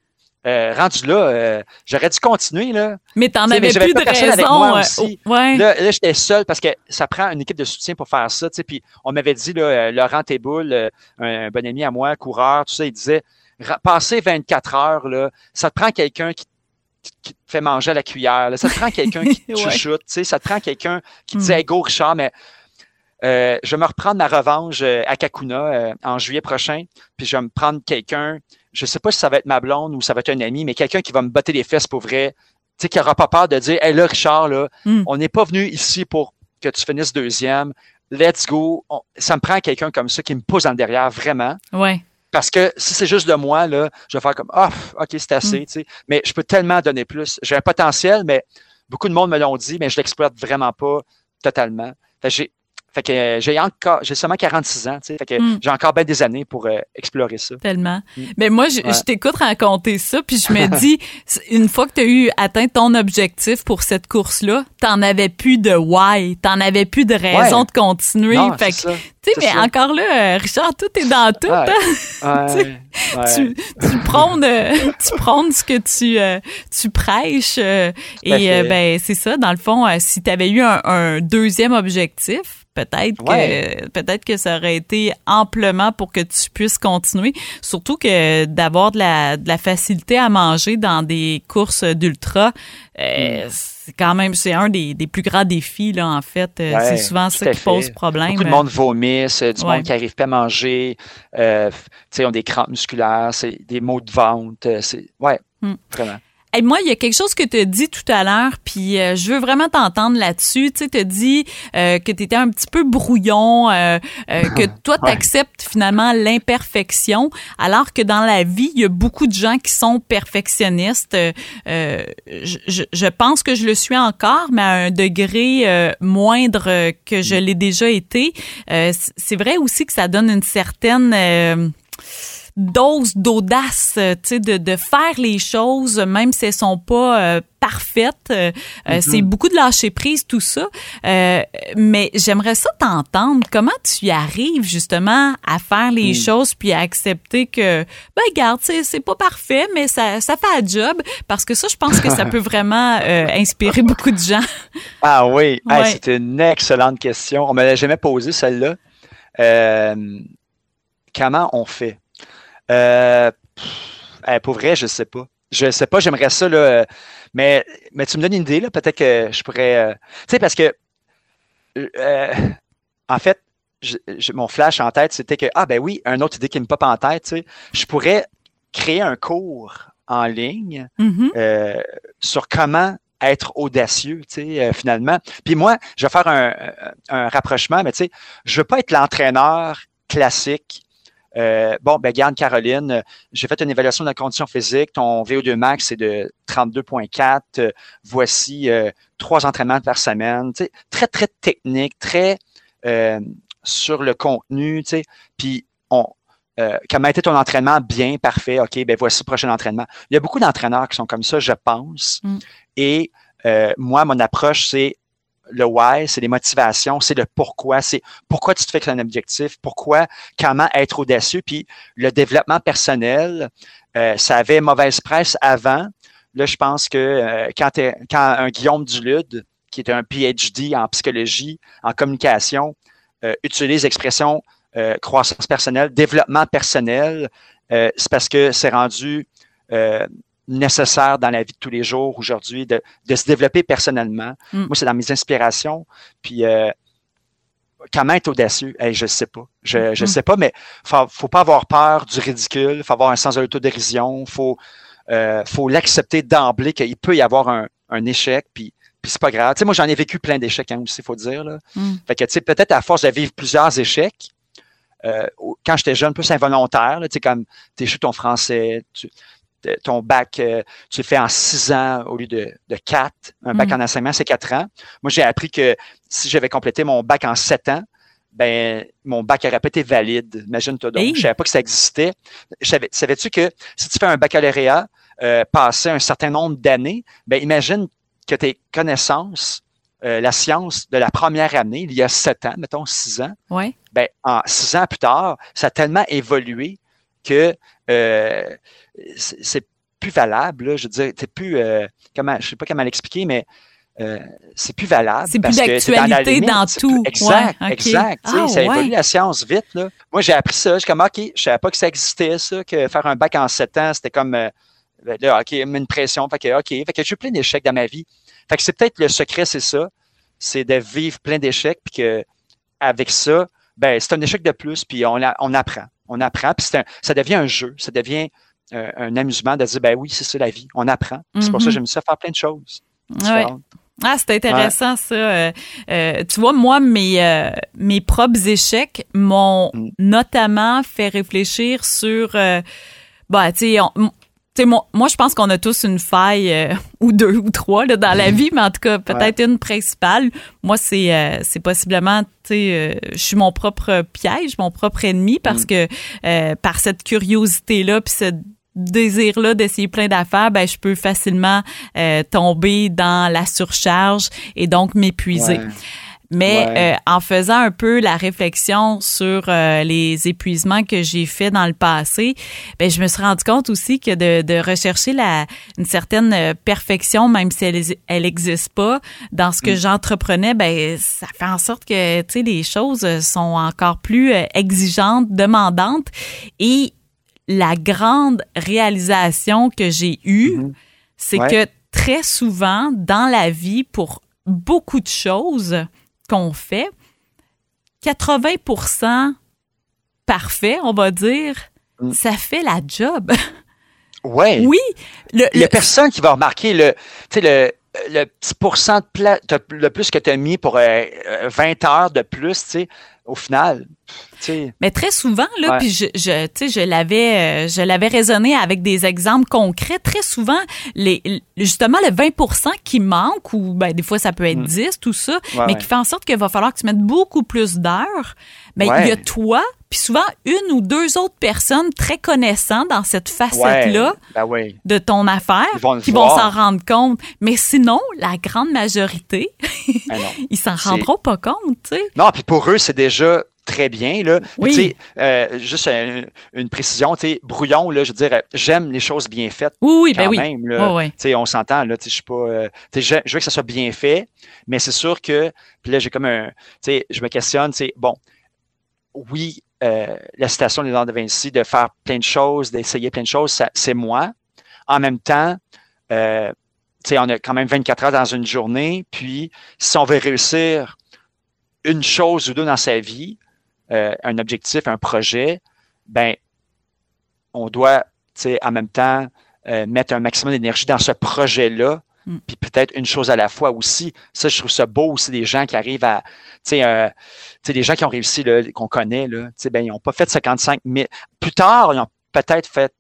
euh, rendu là, euh, j'aurais dû continuer, là. mais t'en mais avais plus de raison. moi euh, aussi. oh, ouais. Là, là j'étais seul parce que ça prend une équipe de soutien pour faire ça. Puis on m'avait dit, là, euh, Laurent Téboul, euh, un, un bon ami à moi, coureur, tout ça, il disait, passer 24 heures, là, ça te prend quelqu'un qui, te fait manger à la cuillère. là. Ça te prend quelqu'un qui te Ouais. chuchote. tu sais. Ça te prend quelqu'un qui te dit, Mm. hey, go Richard, mais euh, je vais me reprendre ma revanche euh, à Kakuna euh, en juillet prochain. Puis je vais me prendre quelqu'un, je sais pas si ça va être ma blonde ou ça va être un ami, mais quelqu'un qui va me botter les fesses pour vrai. Tu sais, qui n'aura pas peur de dire, hey là, Richard, là, Mm. on n'est pas venu ici pour que tu finisses deuxième. Let's go. On- ça me prend quelqu'un comme ça qui me pousse dans le derrière, vraiment. Ouais. Parce que si c'est juste de moi, là, je vais faire comme Ah, OK, c'est assez, Mm. tu sais. Mais je peux tellement donner plus. J'ai un potentiel, mais beaucoup de monde me l'ont dit, mais je l'exploite vraiment pas totalement. J'ai, fait que euh, j'ai encore, j'ai seulement 46 ans, tu sais. Fait que Mm. j'ai encore bien des années pour euh, explorer ça. Tellement. Mm. Mais moi, je, Ouais. je t'écoute raconter ça, puis je me dis, une fois que tu as eu atteint ton objectif pour cette course-là, t'en avais plus de why, t'en avais plus de raison Ouais. de continuer. Non, fait que, tu sais, mais ça. encore là, euh, Richard, tout est dans tout. Ouais. hein. Tu, tu prônes, euh, tu prônes ce que tu, euh, tu prêches. euh, et ben c'est ça, dans le fond, si tu avais eu un, un deuxième objectif, peut-être Ouais. que peut-être que ça aurait été amplement pour que tu puisses continuer. Surtout que d'avoir de la, de la facilité à manger dans des courses d'ultra, euh, c'est quand même c'est un des, des plus grands défis là en fait. Euh, Ouais, c'est souvent ça qui fait. pose problème. Beaucoup de monde vomisse, euh, du Ouais. monde qui n'arrive pas à manger, euh, tu sais, ont des crampes musculaires, c'est des maux de ventre, c'est, ouais, Mm. vraiment. Hey, moi, il y a quelque chose que tu as dit tout à l'heure, puis euh, je veux vraiment t'entendre là-dessus. Tu sais, tu as dit euh, que tu étais un petit peu brouillon, euh, euh, que toi, tu acceptes finalement l'imperfection, alors que dans la vie, il y a beaucoup de gens qui sont perfectionnistes. Euh, je, je- pense que je le suis encore, mais à un degré euh, moindre que je l'ai déjà été. Euh, C'est vrai aussi que ça donne une certaine... euh, dose d'audace, tu sais, de, de faire les choses, même si elles sont pas euh, parfaites. Euh, euh, c'est beaucoup de lâcher prise, tout ça. Euh, mais j'aimerais ça t'entendre. Comment tu y arrives, justement, à faire les Mm. choses puis à accepter que, ben, regarde, c'est pas parfait, mais ça, ça fait un job. Parce que ça, je pense que ça peut vraiment euh, inspirer beaucoup de gens. Ah oui, Hey, c'est une excellente question. On me l'a jamais posée, celle-là. Euh, comment on fait? Euh, pff, pour vrai, je sais pas. Je sais pas, j'aimerais ça, là, euh, mais, mais tu me donnes une idée, là, peut-être que je pourrais. euh, tu sais, parce que, en fait, je- je- mon flash en tête, c'était que, ah ben oui, une autre idée qui me pop en tête, tu sais, je pourrais créer un cours en ligne Mhm. euh, sur comment être audacieux, tu sais, euh, finalement. Puis moi, je vais faire un, un rapprochement, mais tu sais, je veux pas être l'entraîneur classique. Euh, bon, ben, garde Caroline, euh, j'ai fait une évaluation de la condition physique. Ton VO2 max est de 32,4. Euh, voici euh, trois entraînements par semaine. Tu sais, très, très technique, très euh, sur le contenu, tu sais. Puis, on, euh, comment était ton entraînement? Bien, parfait. OK, ben voici le prochain entraînement. Il y a beaucoup d'entraîneurs qui sont comme ça, je pense. Mm. Et euh, moi, mon approche, c'est le why, c'est les motivations, c'est le pourquoi, c'est pourquoi tu te fais un objectif, pourquoi, comment être audacieux, puis le développement personnel, euh, ça avait mauvaise presse avant. Là, je pense que euh, quand, quand un Guillaume Dulude, qui est un PhD en psychologie, en communication, euh, utilise l'expression euh, croissance personnelle, développement personnel, euh, c'est parce que c'est rendu euh, nécessaire dans la vie de tous les jours aujourd'hui de, de se développer personnellement. Mm. Moi, c'est dans mes inspirations. Puis, euh, comment être audacieux? Hey, je sais pas. Je, je Mm. sais pas, mais faut, faut pas avoir peur du ridicule. faut avoir un sens de l'autodérision. faut, euh, faut l'accepter d'emblée qu'il peut y avoir un, un échec. Puis, puis c'est pas grave. Tu sais, moi, j'en ai vécu plein d'échecs hein, aussi, faut dire. Là. Mm. Fait que, tu sais, peut-être à force de vivre plusieurs échecs, euh, quand j'étais jeune, plus involontaire, tu sais, comme tu échoues ton français, tu, ton bac, euh, tu le fais en six ans au lieu de, de quatre. Un bac Mm. en enseignement, c'est quatre ans. Moi, j'ai appris que si j'avais complété mon bac en sept ans, ben, mon bac aurait pas été valide. Imagine-toi donc. Hey. Je savais pas que ça existait. Savais-tu que si tu fais un baccalauréat, euh, passé un certain nombre d'années, ben, imagine que tes connaissances, euh, la science de la première année, il y a sept ans, mettons six ans, Ouais. ben, en six ans plus tard, ça a tellement évolué que euh, c'est plus valable. Là, je veux dire, c'est plus euh, comment, je sais pas comment l'expliquer, mais euh, c'est plus valable. C'est plus dans d'actualité dans tout. plus- Exact, Ouais, exact. Ah, ça ouais. évolue la science vite. Là. Moi, j'ai appris ça. Je suis comme, OK, je savais pas que ça existait, ça, que faire un bac en sept ans, c'était comme euh, ben là, OK, une pression. Fait que, OK. Fait que j'ai eu plein d'échecs dans ma vie. Fait que c'est peut-être le secret, c'est ça. C'est de vivre plein d'échecs, puis que avec ça, ben, c'est un échec de plus, puis on apprend. On apprend, puis un- ça devient un jeu, ça devient euh, un amusement de dire, ben oui, c'est ça la vie, on apprend. C'est pour ça Mhm. que j'aime ça faire plein de choses. Ouais. Ah, c'est intéressant ça. Euh, euh, tu vois, moi, mes, euh, mes propres échecs m'ont Mm. notamment fait réfléchir sur, euh, bah, tu sais, on- m- tu sais, moi, moi, je pense qu'on a tous une faille euh, ou deux ou trois là, dans la vie, mais en tout cas, peut-être une principale. Moi, c'est euh, c'est possiblement, tu sais, euh, je suis mon propre piège, mon propre ennemi, parce Mm. que euh, par cette curiosité-là, puis ce désir-là d'essayer plein d'affaires, ben, je peux facilement euh, tomber dans la surcharge et donc m'épuiser. Ouais. Mais Ouais. euh, en faisant un peu la réflexion sur euh, les épuisements que j'ai faits dans le passé, ben, je me suis rendu compte aussi que de, de rechercher la, une certaine euh, perfection, même si elle, elle n'existe pas, dans ce que Mm. j'entreprenais, ben, ça fait en sorte que tu sais, les choses sont encore plus euh, exigeantes, demandantes. Et la grande réalisation que j'ai eue, Mhm. c'est Ouais. que très souvent dans la vie, pour beaucoup de choses qu'on fait, 80% parfait, on va dire, Mm. ça fait la job. Ouais. oui, le, Il y a le- personne qui va remarquer le, le, le petit pourcent de pla- le plus que tu as mis pour euh, euh, 20 heures de plus, tu sais, au final. Tu sais, Mais très souvent, là, puis je, je, je l'avais, euh, je l'avais raisonné avec des exemples concrets. Très souvent, les, justement, le 20% qui manque, ou ben, des fois, ça peut être Mm. 10, tout ça, Ouais, mais ouais. qui fait en sorte qu'il va falloir que tu mettes beaucoup plus d'heures. Ben, il y a toi, puis souvent une ou deux autres personnes très connaissantes dans cette facette-là ben oui. de ton affaire Ils vont qui vont s'en rendre compte. Mais sinon, la grande majorité, Ben ils s'en rendront pas compte. Non, puis pour eux, c'est déjà très bien. Là. Oui. euh, juste une, une précision, brouillon, là, je veux dire, j'aime les choses bien faites Oui, oui, quand ben oui. même. Là. Sais, on s'entend, là, tu sais, je suis pas. euh, je, veux que ça soit bien fait, mais c'est sûr que. Puis là, j'ai comme un. Tu sais, je me questionne, tu sais, bon, oui, euh, la citation de Léonard de Vinci, de faire plein de choses, d'essayer plein de choses, c'est moi. En même temps, euh, on a quand même 24 heures dans une journée, puis si on veut réussir une chose ou deux dans sa vie, euh, un objectif, un projet, ben, on doit, en même temps, mettre un maximum d'énergie dans ce projet-là, Mm. puis peut-être une chose à la fois aussi. Ça, je trouve ça beau aussi des gens qui arrivent à, tu sais, euh, des gens qui ont réussi, qu'on connaît, là, tu sais, ben, ils n'ont pas fait 55 000. Plus tard, ils ont peut-être fait,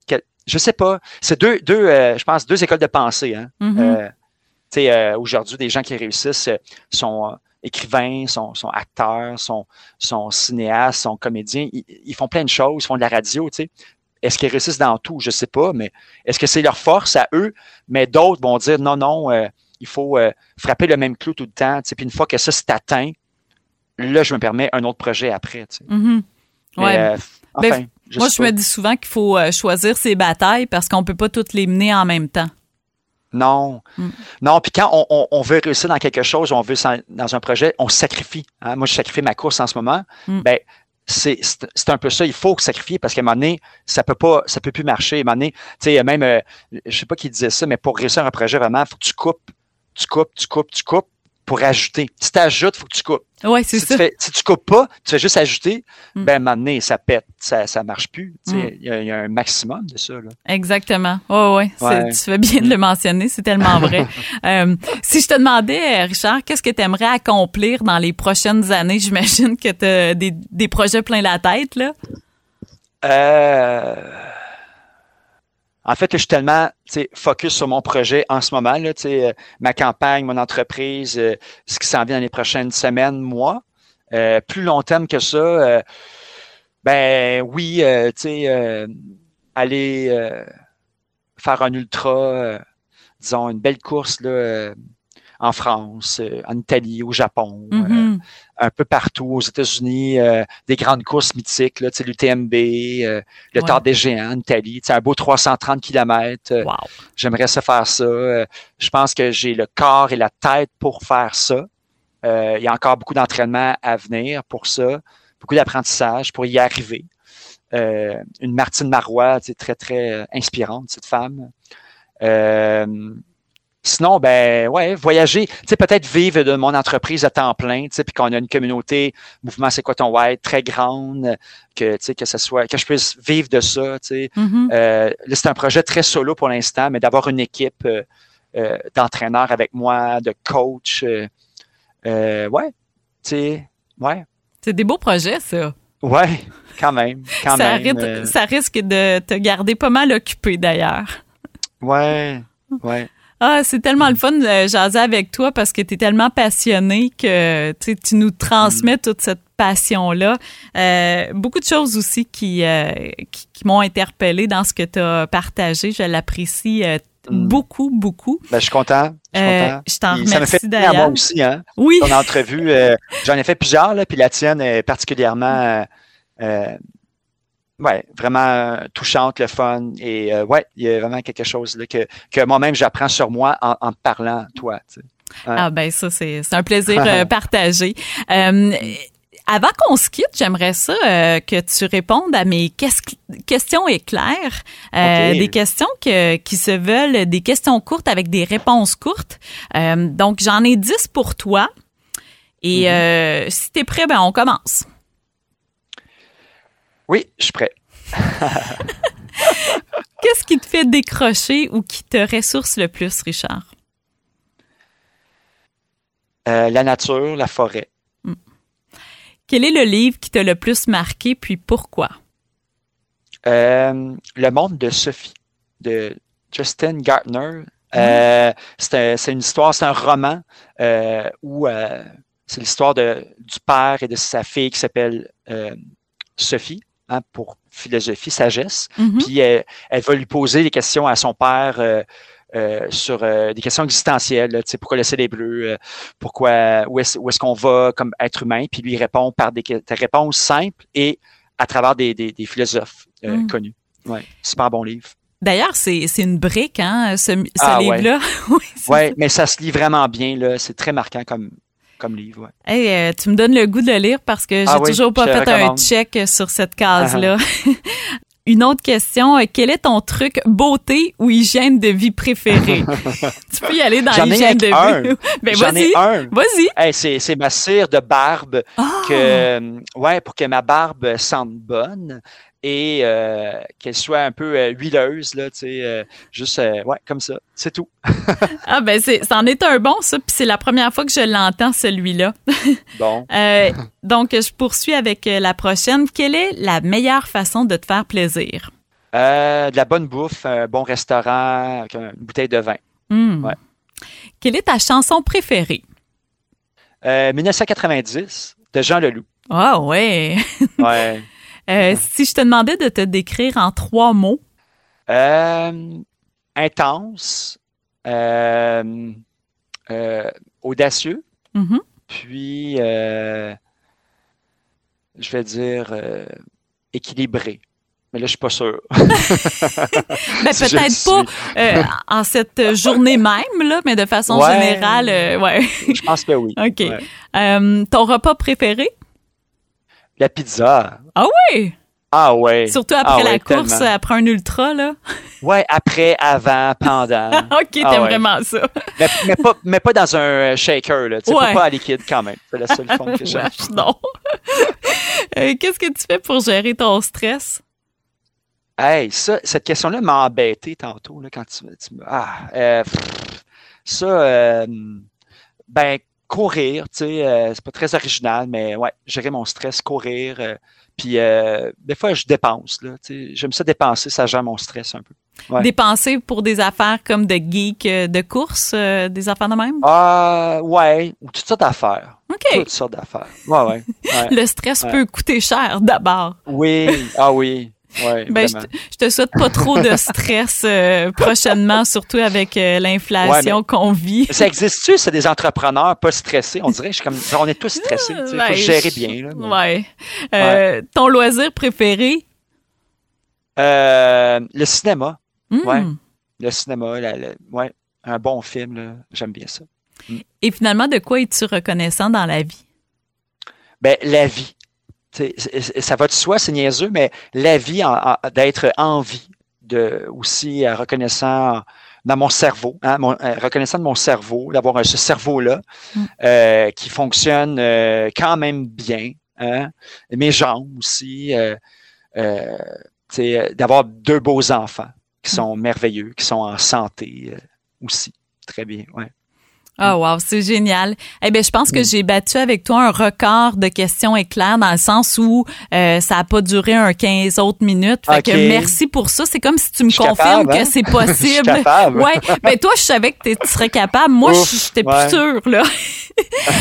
je sais pas, c'est deux, deux euh, je pense, deux écoles de pensée, hein. Mhm. Euh, tu sais, euh, aujourd'hui, des gens qui réussissent sont écrivains, sont, sont acteurs, sont, sont cinéastes, sont comédiens. Ils, ils font plein de choses, ils font de la radio, tu sais. Est-ce qu'ils réussissent dans tout? Je sais pas, mais est-ce que c'est leur force à eux? Mais d'autres vont dire non, non, euh, il faut euh, frapper le même clou tout le temps. Puis une fois que ça c'est atteint, là, je me permets un autre projet après. Mhm. Mais, Ouais. euh, Ben, je Moi, je me dis souvent qu'il faut choisir ses batailles parce qu'on peut pas toutes les mener en même temps. Non. Mm. Non, puis quand on, on- on veut réussir dans quelque chose, on veut dans un projet, on sacrifie. hein. Moi, je sacrifie ma course en ce moment. Mm. Ben, c'est un peu ça. Il faut sacrifier parce qu'à un moment donné, ça peut pas, ça peut plus marcher. À un moment donné, tu sais, même, euh, je sais pas qui disait ça, mais pour réussir un projet, vraiment, faut que tu coupes, tu coupes, tu coupes, tu coupes pour ajouter. Si tu ajoutes, il faut que tu coupes. Ouais, c'est Si ça. tu, fais, si tu coupes pas, tu fais juste ajouter, Mm. ben, à un moment donné, ça pète, ça, ça marche plus. Mm. Il y, a- il y a un maximum de ça. Là. Exactement. Ouais, ouais. Ouais. Tu fais bien de le mentionner. C'est tellement vrai. Euh, si je te demandais, euh, Richard, qu'est-ce que tu aimerais accomplir dans les prochaines années? J'imagine que tu as des, des projets plein la tête, là. Euh, En fait, je suis tellement focus sur mon projet en ce moment, là, euh, ma campagne, mon entreprise, euh, ce qui s'en vient dans les prochaines semaines, mois. Euh, plus long terme que ça, ben oui, tu sais, aller faire un ultra, disons, une belle course là, en France, euh, en Italie, au Japon, euh, Mhm. un peu partout aux États-Unis, euh, des grandes courses mythiques, là, tu sais, l'UTMB, le Ouais. Tour des Géants en Italie, un beau 330 km. Wow. J'aimerais ça faire ça. Je pense que j'ai le corps et la tête pour faire ça. Il y a encore beaucoup d'entraînement à venir pour ça, beaucoup d'apprentissage pour y arriver. Euh, une Martine Marois, sais, très, très inspirante, cette femme. Euh, Sinon, ben ouais, voyager, tu sais, peut-être vivre de mon entreprise à temps plein, tu sais, puis qu'on a une communauté, mouvement c'est quoi ton white, très grande, que tu sais, que ça soit, que je puisse vivre de ça, tu sais. Mhm. Euh, là, c'est un projet très solo pour l'instant, mais d'avoir une équipe euh, euh, d'entraîneurs avec moi, de coach, ouais, tu sais, ouais, C'est des beaux projets, ça. ouais, quand même, quand ça, même, risque, ça risque de te garder pas mal occupé, d'ailleurs. ouais, ouais. Ah, c'est tellement le fun de jaser avec toi parce que tu es tellement passionné que tu nous transmets toute cette passion-là. Euh, beaucoup de choses aussi qui, euh, qui, qui m'ont interpellé dans ce que tu as partagé. Je l'apprécie euh, Mm. beaucoup, beaucoup. Ben, je suis content, je suis content. je t'en Puis ça me fait remercie plaisir à moi d'ailleurs. aussi, hein. Oui, ton entrevue. J'en ai fait plusieurs, là, puis la tienne est particulièrement ouais, vraiment euh, touchante, le fun. Et euh, ouais, il y a vraiment quelque chose là, que, que moi-même j'apprends sur moi en, en te parlant, toi. tu sais. Ah ben ça, c'est c'est un plaisir euh, partagé. Euh, avant qu'on se quitte, j'aimerais ça euh, que tu répondes à mes ques- questions éclaires, euh, des questions que, qui se veulent des questions courtes avec des réponses courtes. Euh, donc, j'en ai 10 pour toi. Et euh, si tu es prêt, ben on commence. Oui, je suis prêt. Qu'est-ce qui te fait décrocher ou qui te ressource le plus, Richard? Euh, la nature, la forêt. Quel est le livre qui t'a le plus marqué, puis pourquoi? Euh, le monde de Sophie, de Justin Gartner. Euh, c'est un- c'est une histoire, c'est un roman où c'est l'histoire de, du père et de sa fille qui s'appelle Sophie, hein, pour philosophie, sagesse. Mhm. Puis elle, elle va lui poser des questions à son père euh, euh, sur euh, des questions existentielles. là, tu sais, pourquoi le ciel est bleu? euh, pourquoi, où est-ce, qu'on va comme être humain? Puis lui répond par des, réponses simples et à travers des, des, des philosophes euh, Mm. connus. Ouais, super bon livre. D'ailleurs, c'est c'est une brique, hein, ce, ce Ah, livre-là. oui, Ouais, mais ça se lit vraiment bien. Là. C'est très marquant comme, comme livre. Ouais. Hey, euh, tu me donnes le goût de le lire parce que j'ai Ah oui, toujours pas fait un check sur cette case-là. Une autre question, euh, quel est ton truc beauté ou hygiène de vie préférée? tu peux y aller dans l'hygiène de un. vie. ben J'en ai un. vas-y. Hey, c'est, c'est ma cire de barbe Ah! que, euh, ouais, pour que ma barbe sente bonne et euh, qu'elle soit un peu euh, huileuse, là, tu sais, euh, juste, ouais, comme ça, c'est tout. Ah ben c'est, c'en est un bon ça, puis c'est la première fois que je l'entends celui-là. Bon, donc je poursuis avec la prochaine. Quelle est la meilleure façon de te faire plaisir? De la bonne bouffe, un bon restaurant, avec une bouteille de vin. Ouais. Quelle est ta chanson préférée? Euh, 1990, de Jean Leloup. Ah ouais. Ouais. Euh, si je te demandais de te décrire en trois mots, Euh, intense, euh, audacieux, mhm, puis je vais dire équilibré. Mais là, je suis pas sûr. ben, Si peut-être pas euh, en cette journée même, là, mais de façon Ouais. générale, euh, ouais. Je pense que oui. OK. Ouais. Euh, ton repas préféré? La pizza. Oui! Ah ouais. Surtout après Ah la ouais, course, tellement. après un ultra, là? Ouais, après, avant, pendant. OK, t'aimes Ah ouais. vraiment ça. mais, mais pas, mais pas dans un shaker, là. Tu sais, Ouais. pas à liquide quand même. C'est la seule forme que j'aime. Non. Euh, Qu'est-ce que tu fais pour gérer ton stress? Hey, ça, cette question-là m'a embêté tantôt, là, quand tu, tu me. Ah, euh, pff, ça, euh, ben, courir, tu sais, euh, c'est pas très original, mais ouais, gérer mon stress, courir. euh, puis, euh, des fois, je dépense, là, tu sais, j'aime ça dépenser, ça gère mon stress un peu. Ouais. Dépenser pour des affaires comme de geek, de course, des affaires de même? Ah, ouais, ou toutes sortes d'affaires. OK. Toutes sortes d'affaires. Ouais, ouais. ouais. Le stress Ouais. peut coûter cher d'abord. Oui, ah oui, ouais, Ben, je, te, je te souhaite pas trop de stress euh, prochainement, surtout avec euh, l'inflation Ouais, qu'on vit. Ça existe-tu, c'est des entrepreneurs pas stressés? On dirait, je suis comme, on est tous stressés, Ben, faut gérer bien, là. mais- Ouais. Euh, Ton loisir préféré? Le cinéma. Hmm. Le cinéma, la- la- ouais, un bon film, j'aime bien ça. Et finalement, de quoi es-tu reconnaissant dans la vie? Ben, la vie. Ça va de soi, c'est niaiseux, mais la vie, d'être en vie, de, aussi euh, reconnaissant dans mon cerveau, hein, mon- euh, reconnaissant de mon cerveau, d'avoir un- ce cerveau-là Mm. euh, qui fonctionne euh, quand même bien. Hein, mes jambes aussi, euh, euh, euh, d'avoir deux beaux enfants qui sont merveilleux, qui sont en santé euh, aussi. Très bien, ouais. Ah wow, c'est génial. Eh ben je pense que Mm. j'ai battu avec toi un record de questions éclairs dans le sens où euh, ça a pas duré un 15 autres minutes. Fait que merci pour ça. C'est comme si tu me confirmes capable, hein? que c'est possible. capable. Ouais, ben toi je savais que tu serais capable. Moi je j'étais plus sûre là.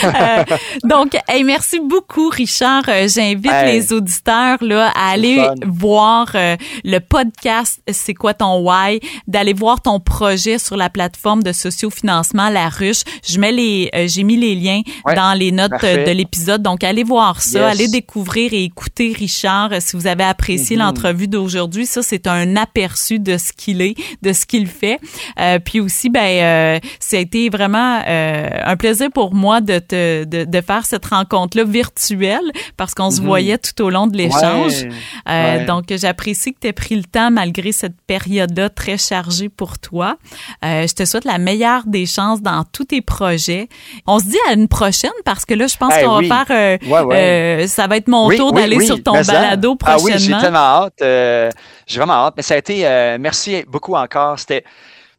Euh, donc hey, merci beaucoup Richard. Euh, J'invite Hey. les auditeurs là à aller fun. voir euh, le podcast C'est quoi ton why, d'aller voir ton projet sur la plateforme de sociofinancement La Ruche. Je mets les euh, j'ai mis les liens Ouais, dans les notes parfait. euh, de l'épisode. Donc allez voir ça, Yes. allez découvrir et écouter Richard euh, si vous avez apprécié Mhm. l'entrevue d'aujourd'hui. Ça c'est un aperçu de ce qu'il est, de ce qu'il fait. Euh, puis aussi ben euh, ça a été vraiment euh, un plaisir pour moi de te de, de faire cette rencontre là virtuelle parce qu'on se Mhm. voyait tout au long de l'échange. Ouais. Euh, Ouais. Donc, j'apprécie que tu aies pris le temps malgré cette période-là très chargée pour toi. Euh, je te souhaite la meilleure des chances dans tous tes projets. On se dit à une prochaine parce que là, je pense Eh qu'on oui. va faire... euh, Ouais, ouais. euh, ça va être mon Oui, tour oui, d'aller sur ton balado Ah oui, j'ai prochainement. tellement hâte. euh, j'ai vraiment hâte. Mais ça a été. merci beaucoup encore. C'était.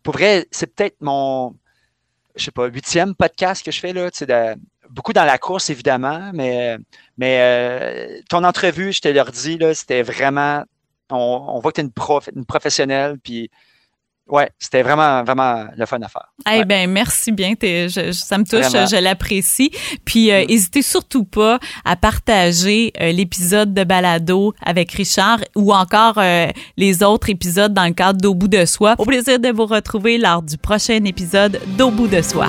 Pour vrai, c'est peut-être mon. Je sais pas, huitième podcast que je fais là. Tu sais, de- beaucoup dans la course, évidemment, mais, mais ton entrevue, je te l'ai redit, là, c'était vraiment. On, on voit que tu es une, prof, une professionnelle, puis ouais, c'était vraiment, vraiment le fun à faire. Eh ben, merci bien. Je, ça me touche, je, l'apprécie. Puis, euh, n'hésitez surtout pas à partager euh, l'épisode de Balado avec Richard ou encore euh, les autres épisodes dans le cadre d'Au bout de soi. Au plaisir de vous retrouver lors du prochain épisode d'Au bout de soi.